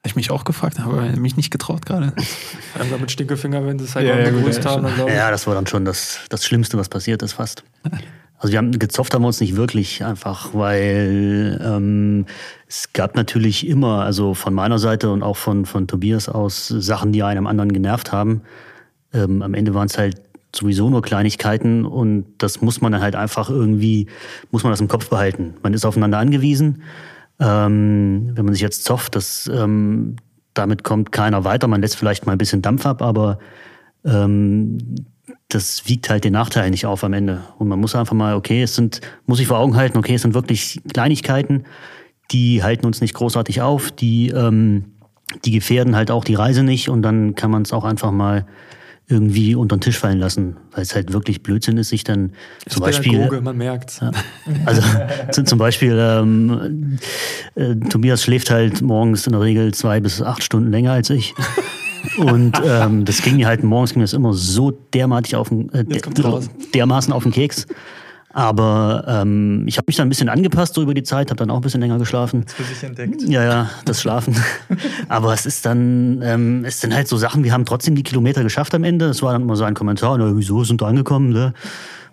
Hab ich mich auch gefragt, aber mich nicht getraut gerade. <laughs> Einfach mit Stinkefinger, wenn sie es halt Ja, mal ja, begrüßt ja, haben. Ja, das war dann schon das, das Schlimmste, was passiert ist fast. <laughs> Also wir haben gezofft haben wir uns nicht wirklich einfach, weil ähm, es gab natürlich immer, also von meiner Seite und auch von, von Tobias aus, Sachen, die einem anderen genervt haben. Ähm, am Ende waren es halt sowieso nur Kleinigkeiten und das muss man dann halt einfach irgendwie, muss man das im Kopf behalten. Man ist aufeinander angewiesen. Ähm, wenn man sich jetzt zofft, das, ähm, damit kommt keiner weiter. Man lässt vielleicht mal ein bisschen Dampf ab, aber ähm, das wiegt halt den Nachteil nicht auf am Ende. Und man muss einfach mal, okay, es sind, muss ich vor Augen halten, okay, es sind wirklich Kleinigkeiten, die halten uns nicht großartig auf, die, ähm, die gefährden halt auch die Reise nicht und dann kann man es auch einfach mal irgendwie unter den Tisch fallen lassen, weil es halt wirklich Blödsinn ist, sich dann ist zum Beispiel. Pädagoge, man merkt's. Also <laughs> zum, Beispiel, ähm, äh, Tobias schläft halt morgens in der Regel zwei bis acht Stunden länger als ich. Und ähm, das ging mir halt morgens ging mir das immer so dermatig auf den, äh, dermaßen auf den Keks. Aber ähm, ich habe mich dann ein bisschen angepasst so über die Zeit, habe dann auch ein bisschen länger geschlafen. Für sich entdeckt. Ja, ja, das Schlafen. <laughs> Aber es ist dann, ähm, es sind halt so Sachen, wir haben trotzdem die Kilometer geschafft am Ende. Es war dann immer so ein Kommentar, na, wieso sind wir angekommen, ne?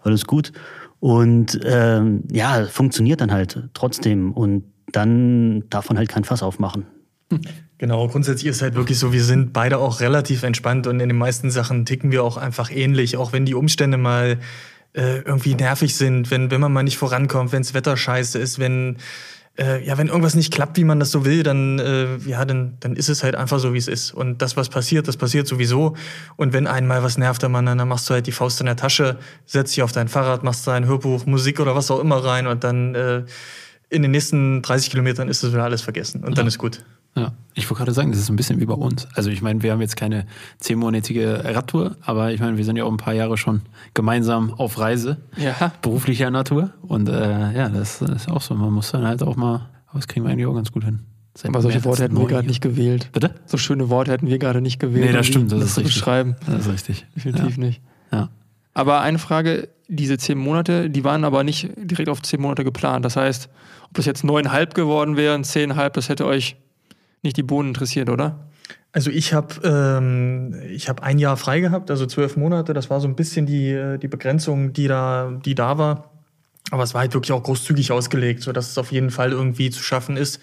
Alles gut. Und ähm, ja, funktioniert dann halt trotzdem. Und dann darf man halt kein Fass aufmachen. Genau, grundsätzlich ist halt wirklich so, wir sind beide auch relativ entspannt und in den meisten Sachen ticken wir auch einfach ähnlich, auch wenn die Umstände mal äh, irgendwie nervig sind, wenn, wenn man mal nicht vorankommt, wenn das Wetter scheiße ist, wenn, äh, ja, wenn irgendwas nicht klappt, wie man das so will, dann, äh, ja, dann, dann ist es halt einfach so, wie es ist. Und das, was passiert, das passiert sowieso. Und wenn einmal was nervt, dann, dann machst du halt die Faust in der Tasche, setzt dich auf dein Fahrrad, machst dein Hörbuch, Musik oder was auch immer rein und dann äh, in den nächsten 30 Kilometern ist es wieder alles vergessen und dann ist gut. Ja, ich wollte gerade sagen, das ist ein bisschen wie bei uns. Also ich meine, wir haben jetzt keine zehnmonatige Radtour, aber ich meine, wir sind ja auch ein paar Jahre schon gemeinsam auf Reise, Ja. beruflicher Natur. Und äh, ja, das ist auch so. Man muss dann halt auch mal, aber das kriegen wir eigentlich auch ganz gut hin. Seit Aber solche Worte hätten wir gerade nicht gewählt. Bitte? So schöne Worte hätten wir gerade nicht gewählt. Nee, das stimmt, die- das ist zu richtig. beschreiben. Das ist richtig. Definitiv nicht. Ja. Aber eine Frage, diese zehn Monate, die waren aber nicht direkt auf zehn Monate geplant. Das heißt, ob das jetzt neuneinhalb geworden wären, zehnhalb, das hätte euch nicht die Bohnen interessiert, oder? Also ich habe ähm, habe ein Jahr frei gehabt, also zwölf Monate. Das war so ein bisschen die, die Begrenzung, die da, die da war. Aber es war halt wirklich auch großzügig ausgelegt, sodass es auf jeden Fall irgendwie zu schaffen ist.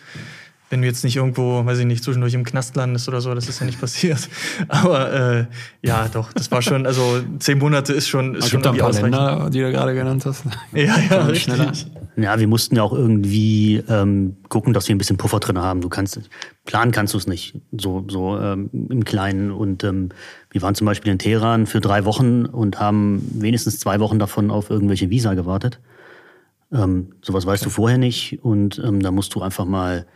Wenn du jetzt nicht irgendwo, weiß ich nicht, zwischendurch im Knast landest oder so, das ist ja nicht passiert. <laughs> Aber äh, ja, doch, das war schon, also zehn Monate ist schon, ist schon gibt da ein irgendwie paar. Länder, die du gerade genannt hast. <laughs> Ja, ja, richtig. schneller. Ja, wir mussten ja auch irgendwie ähm, gucken, dass wir ein bisschen Puffer drin haben. Du kannst planen kannst du es nicht so so ähm, im Kleinen. Und ähm, wir waren zum Beispiel in Teheran für drei Wochen und haben wenigstens zwei Wochen davon auf irgendwelche Visa gewartet. Ähm, sowas weißt du vorher nicht und ähm, da musst du einfach mal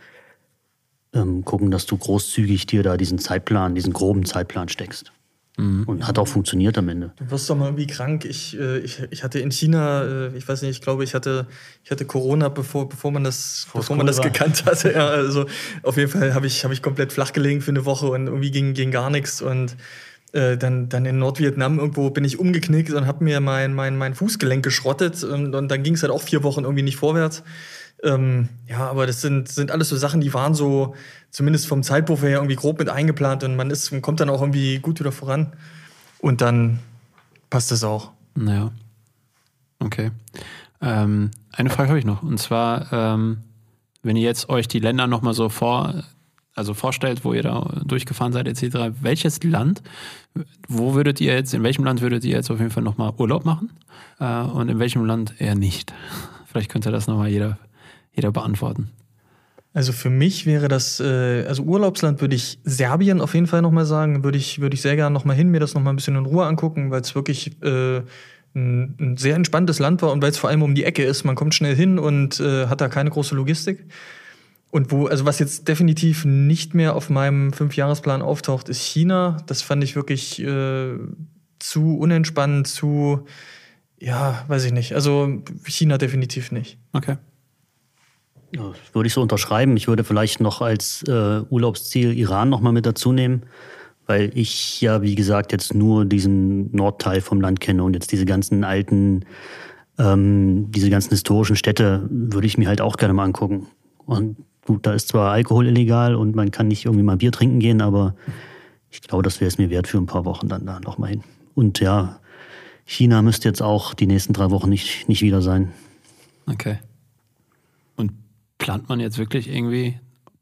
ähm, gucken, dass du großzügig dir da diesen Zeitplan, diesen groben Zeitplan steckst. Und hat auch funktioniert am Ende. Du wirst doch mal irgendwie krank. Ich, äh, ich, ich hatte in China, äh, ich weiß nicht, ich glaube, ich hatte, ich hatte Corona, bevor, bevor man das, bevor man das war. gekannt hatte. Ja, also auf jeden Fall habe ich, habe ich komplett flach gelegen für eine Woche und irgendwie ging, ging gar nichts. Und Äh, dann, dann in Nordvietnam irgendwo bin ich umgeknickt und habe mir mein, mein, mein Fußgelenk geschrottet und, und dann ging es halt auch vier Wochen irgendwie nicht vorwärts. Ähm, ja, aber das sind, sind alles so Sachen, die waren so, zumindest vom Zeitpuffer her, irgendwie grob mit eingeplant und man ist, man kommt dann auch irgendwie gut wieder voran. Und dann passt das auch. Naja. Okay. Ähm, eine Frage habe ich noch. Und zwar, ähm, wenn ihr jetzt euch die Länder nochmal so vor, also vorstellt, wo ihr da durchgefahren seid, etc., welches Land, wo würdet ihr jetzt, in welchem Land würdet ihr jetzt auf jeden Fall nochmal Urlaub machen? Äh, und in welchem Land eher nicht? <laughs> Vielleicht könnte das nochmal jeder, jeder beantworten. Also für mich wäre das, äh, also Urlaubsland würde ich Serbien auf jeden Fall nochmal sagen. Würde ich, würde ich sehr gerne nochmal hin, mir das nochmal ein bisschen in Ruhe angucken, weil es wirklich äh, ein, ein, sehr entspanntes Land war und weil es vor allem um die Ecke ist. Man kommt schnell hin und äh, hat da keine große Logistik. Und wo, also was jetzt definitiv nicht mehr auf meinem Fünfjahresplan auftaucht, ist China. Das fand ich wirklich äh, zu unentspannend, zu, ja, weiß ich nicht. Also China definitiv nicht. Okay. Würde ich so unterschreiben. Ich würde vielleicht noch als äh, Urlaubsziel Iran noch mal mit dazu nehmen, weil ich ja, wie gesagt, jetzt nur diesen Nordteil vom Land kenne und jetzt diese ganzen alten, ähm, diese ganzen historischen Städte würde ich mir halt auch gerne mal angucken. Und gut, da ist zwar Alkohol illegal und man kann nicht irgendwie mal Bier trinken gehen, aber ich glaube, das wäre es mir wert für ein paar Wochen dann da noch mal hin. Und ja, China müsste jetzt auch die nächsten drei Wochen nicht, nicht wieder sein. Okay plant man jetzt wirklich irgendwie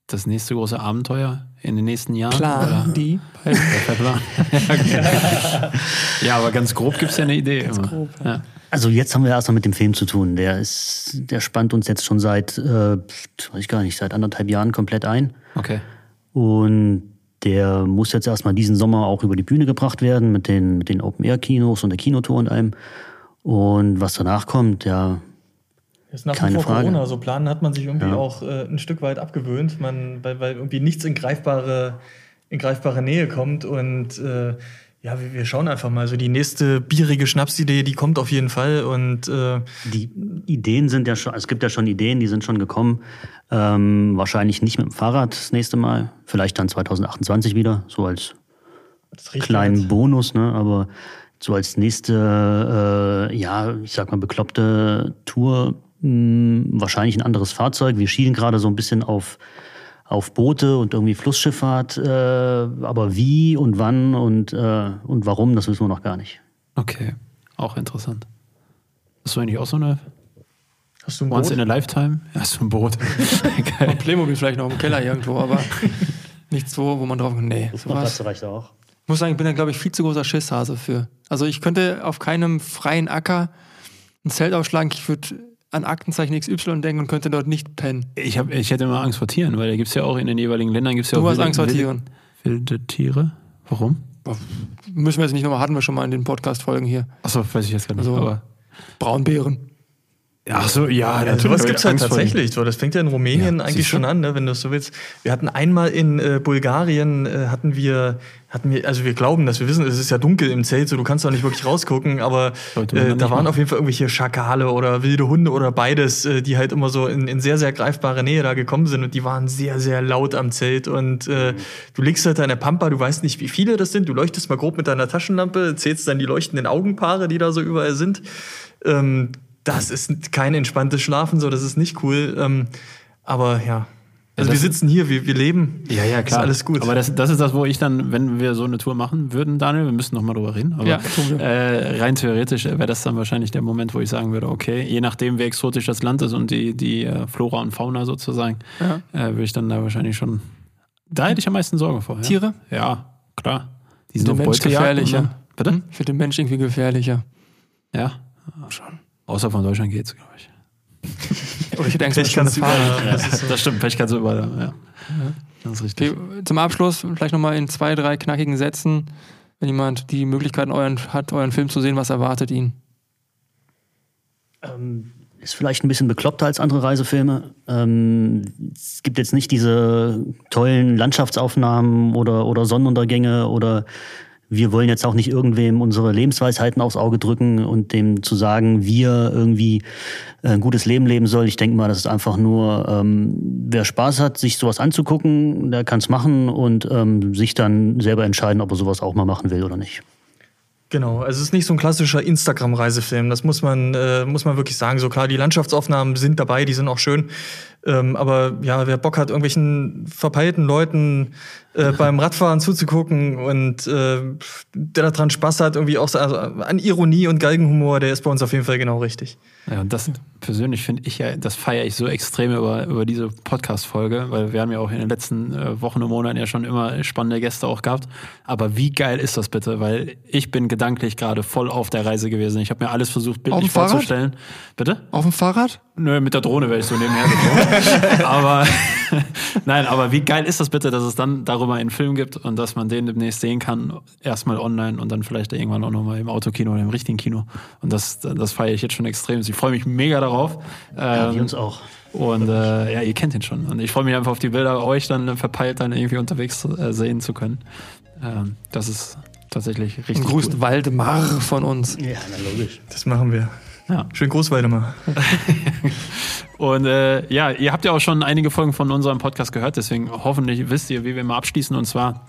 das nächste große Abenteuer in den nächsten Jahren? Plan die. <laughs> <laughs> Ja, aber ganz grob gibt es ja eine Idee. Ganz grob, ja. Ja. Also jetzt haben wir erstmal mit dem Film zu tun. Der ist, der spannt uns jetzt schon seit, äh, weiß ich gar nicht, seit anderthalb Jahren komplett ein. Okay. Und der muss jetzt erstmal diesen Sommer auch über die Bühne gebracht werden mit den, mit den Open-Air-Kinos und der Kinotour und allem. Und was danach kommt, ja, ist nach Keine vor Frage. Corona. So planen hat man sich irgendwie ja. auch äh, ein Stück weit abgewöhnt, man, weil, weil irgendwie nichts in greifbare, in greifbare Nähe kommt. Und äh, ja, wir, wir, schauen einfach mal. So die nächste bierige Schnapsidee, die kommt auf jeden Fall. Und äh, die Ideen sind ja schon, es gibt ja schon Ideen, die sind schon gekommen. Ähm, wahrscheinlich nicht mit dem Fahrrad das nächste Mal, vielleicht dann 2028 wieder, so als kleinen Bonus, ne? Aber so als nächste, äh, ja, ich sag mal, bekloppte Tour hm, wahrscheinlich ein anderes Fahrzeug. Wir schielen gerade so ein bisschen auf, auf Boote und irgendwie Flussschifffahrt. Äh, aber wie und wann und, äh, und warum, das wissen wir noch gar nicht. Okay, auch interessant. Hast du eigentlich auch so eine Hast du ein Boot? Once in a Lifetime? Ja, hast du ein Boot. <laughs> Geil. Playmobil vielleicht noch im Keller irgendwo, aber <laughs> nichts so, wo man drauf. Nee, sowas. Das reicht auch. Ich muss sagen, ich bin da, glaube ich, viel zu großer Schisshase für. Also ich könnte auf keinem freien Acker ein Zelt aufschlagen. Ich würde an Aktenzeichen XY denken und könnte dort nicht pennen. Ich, hab, ich hätte immer Angst vor Tieren, weil da gibt es ja auch in den jeweiligen Ländern gibt's ja du auch hast wilde, Angst vor Tieren. Wilde, Tiere? Warum? Müssen wir jetzt nicht nochmal, hatten wir schon mal in den Podcast-Folgen hier. Achso, weiß ich jetzt gar nicht. Also, aber Braunbären. Ach so, ja, ja sowas gibt es halt tatsächlich. So, das fängt ja in Rumänien ja, eigentlich schon an, ne, wenn du es so willst. Wir hatten einmal in äh, Bulgarien, äh, hatten wir, hatten wir, also wir glauben, dass wir wissen, es ist ja dunkel im Zelt, so du kannst auch nicht wirklich rausgucken, aber äh, da waren auf jeden Fall irgendwelche Schakale oder wilde Hunde oder beides, äh, die halt immer so in, in sehr, sehr greifbare Nähe da gekommen sind und die waren sehr, sehr laut am Zelt und äh, mhm. du legst halt deine Pampa, du weißt nicht, wie viele das sind, du leuchtest mal grob mit deiner Taschenlampe, zählst dann die leuchtenden Augenpaare, die da so überall sind. Ähm, das ist kein entspanntes Schlafen, so, das ist nicht cool. Ähm, aber ja. Also ja, wir sitzen hier, wir, wir leben. Ja, ja, klar. Ist alles gut. Aber das, das ist das, wo ich dann, wenn wir so eine Tour machen würden, Daniel, wir müssen nochmal drüber reden. Aber ja, äh, rein theoretisch wäre das dann wahrscheinlich der Moment, wo ich sagen würde, okay, je nachdem, wie exotisch das Land ist und die, die äh, Flora und Fauna sozusagen, ja. äh, würde ich dann da wahrscheinlich schon. Da hätte ich am meisten Sorge vor. Ja? Tiere? Ja, klar. Die sind Mensch gefährlicher. Ne? Bitte? Für den Mensch irgendwie gefährlicher. Ja. Schon. Außer von Deutschland geht's, glaube ich. <laughs> Oder ich hätte Angst, Pech kannst du überall. Ja, das, das, stimmt, Pech kannst du überall. Ja. ja. Das ist richtig. Okay, zum Abschluss vielleicht nochmal in zwei, drei knackigen Sätzen, wenn jemand die Möglichkeit euren, hat, euren Film zu sehen, was erwartet ihn? Ähm, ist vielleicht ein bisschen bekloppter als andere Reisefilme. Ähm, es gibt jetzt nicht diese tollen Landschaftsaufnahmen oder, oder Sonnenuntergänge oder wir wollen jetzt auch nicht irgendwem unsere Lebensweisheiten aufs Auge drücken und dem zu sagen, wir irgendwie ein gutes Leben leben soll. Ich denke mal, das ist einfach nur, ähm, wer Spaß hat, sich sowas anzugucken, der kann es machen und ähm, sich dann selber entscheiden, ob er sowas auch mal machen will oder nicht. Genau, also es ist nicht so ein klassischer Instagram-Reisefilm. Das muss man, äh, muss man wirklich sagen. So klar, die Landschaftsaufnahmen sind dabei, die sind auch schön. Ähm, aber ja, wer Bock hat, irgendwelchen verpeilten Leuten äh, <laughs> beim Radfahren zuzugucken und äh, der daran Spaß hat, irgendwie auch so, also an Ironie und Galgenhumor, der ist bei uns auf jeden Fall genau richtig. Ja, und das persönlich finde ich ja, das feiere ich so extrem über, über diese Podcast-Folge, weil wir haben ja auch in den letzten äh, Wochen und Monaten ja schon immer spannende Gäste auch gehabt. Aber wie geil ist das bitte? Weil ich bin gedanklich gerade voll auf der Reise gewesen. Ich habe mir alles versucht, bildlich vorzustellen. Bitte? Auf dem Fahrrad? Nö, mit der Drohne werde ich so nebenher geflogen. <laughs> <laughs> aber <laughs> nein, aber wie geil ist das bitte, dass es dann darüber einen Film gibt und dass man den demnächst sehen kann, erstmal online und dann vielleicht irgendwann auch nochmal im Autokino oder im richtigen Kino. Und das, das feiere ich jetzt schon extrem. Ich freue mich mega darauf. Ja, wir Ähm, uns auch. und äh, ja, ihr kennt ihn schon. Und ich freue mich einfach auf die Bilder, euch dann verpeilt dann irgendwie unterwegs äh, sehen zu können. Ähm, das ist tatsächlich Und richtig grüßt cool. Waldemar von uns. Ja, na logisch. Das machen wir. Ja. Schön groß, Waldemar. <laughs> Und äh, ja, ihr habt ja auch schon einige Folgen von unserem Podcast gehört, deswegen hoffentlich wisst ihr, wie wir mal abschließen. Und zwar,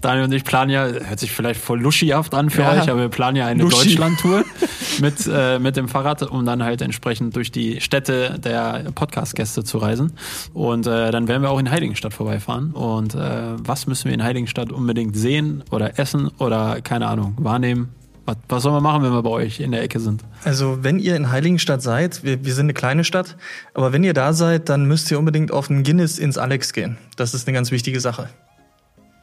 Daniel und ich planen ja, hört sich vielleicht voll luschihaft an für Ja. euch, aber wir planen ja eine. Deutschland-Tour <laughs> mit, äh, mit dem Fahrrad, um dann halt entsprechend durch die Städte der Podcast-Gäste zu reisen. Und äh, dann werden wir auch in Heiligenstadt vorbeifahren. Und äh, was müssen wir in Heiligenstadt unbedingt sehen oder essen oder keine Ahnung, wahrnehmen? Was, was sollen wir machen, wenn wir bei euch in der Ecke sind? Also, wenn ihr in Heiligenstadt seid, wir, wir sind eine kleine Stadt, aber wenn ihr da seid, dann müsst ihr unbedingt auf den Guinness ins Alex gehen. Das ist eine ganz wichtige Sache.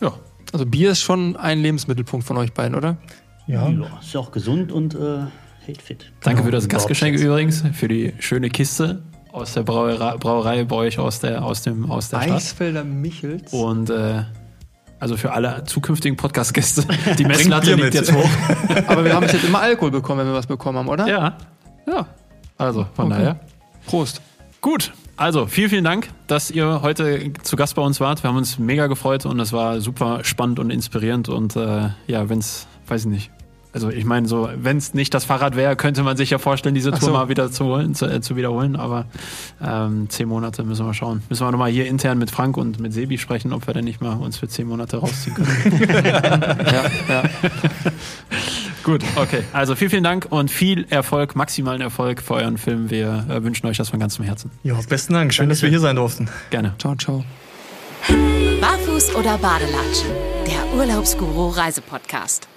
Ja, Also Bier ist schon ein Lebensmittelpunkt von euch beiden, oder? Ja. Ja, ist ja auch gesund und äh, hält fit. Danke für das Überhaupt Gastgeschenk übrigens, für die schöne Kiste aus der Brauerei, Brauerei bei euch aus der, aus dem, aus der Stadt. Eisfelder Michels. Und äh, also für alle zukünftigen Podcast-Gäste, die Messlatte liegt mit. jetzt hoch. <laughs> Aber wir haben bis jetzt immer Alkohol bekommen, wenn wir was bekommen haben, oder? ja, ja. Also von Okay. daher. Prost. Gut, also vielen, vielen Dank, dass ihr heute zu Gast bei uns wart. Wir haben uns mega gefreut und es war super spannend und inspirierend. Und äh, ja, wenn es, weiß ich nicht. Also ich meine, so, wenn es nicht das Fahrrad wäre, könnte man sich ja vorstellen, diese Tour so. mal wieder zu, holen, zu, äh, zu wiederholen. Aber ähm, zehn Monate müssen wir schauen. Müssen wir nochmal hier intern mit Frank und mit Sebi sprechen, ob wir denn nicht mal uns für zehn Monate rausziehen können. <laughs> Ja, ja. <laughs> Gut, okay. Also vielen, vielen Dank und viel Erfolg, maximalen Erfolg für euren Film. Wir äh, wünschen euch das von ganzem Herzen. Ja, besten Dank. Schön, dass wir hier sein durften. Gerne. Ciao, ciao. Barfuß oder Badelatschen? Der Urlaubsguru Reisepodcast.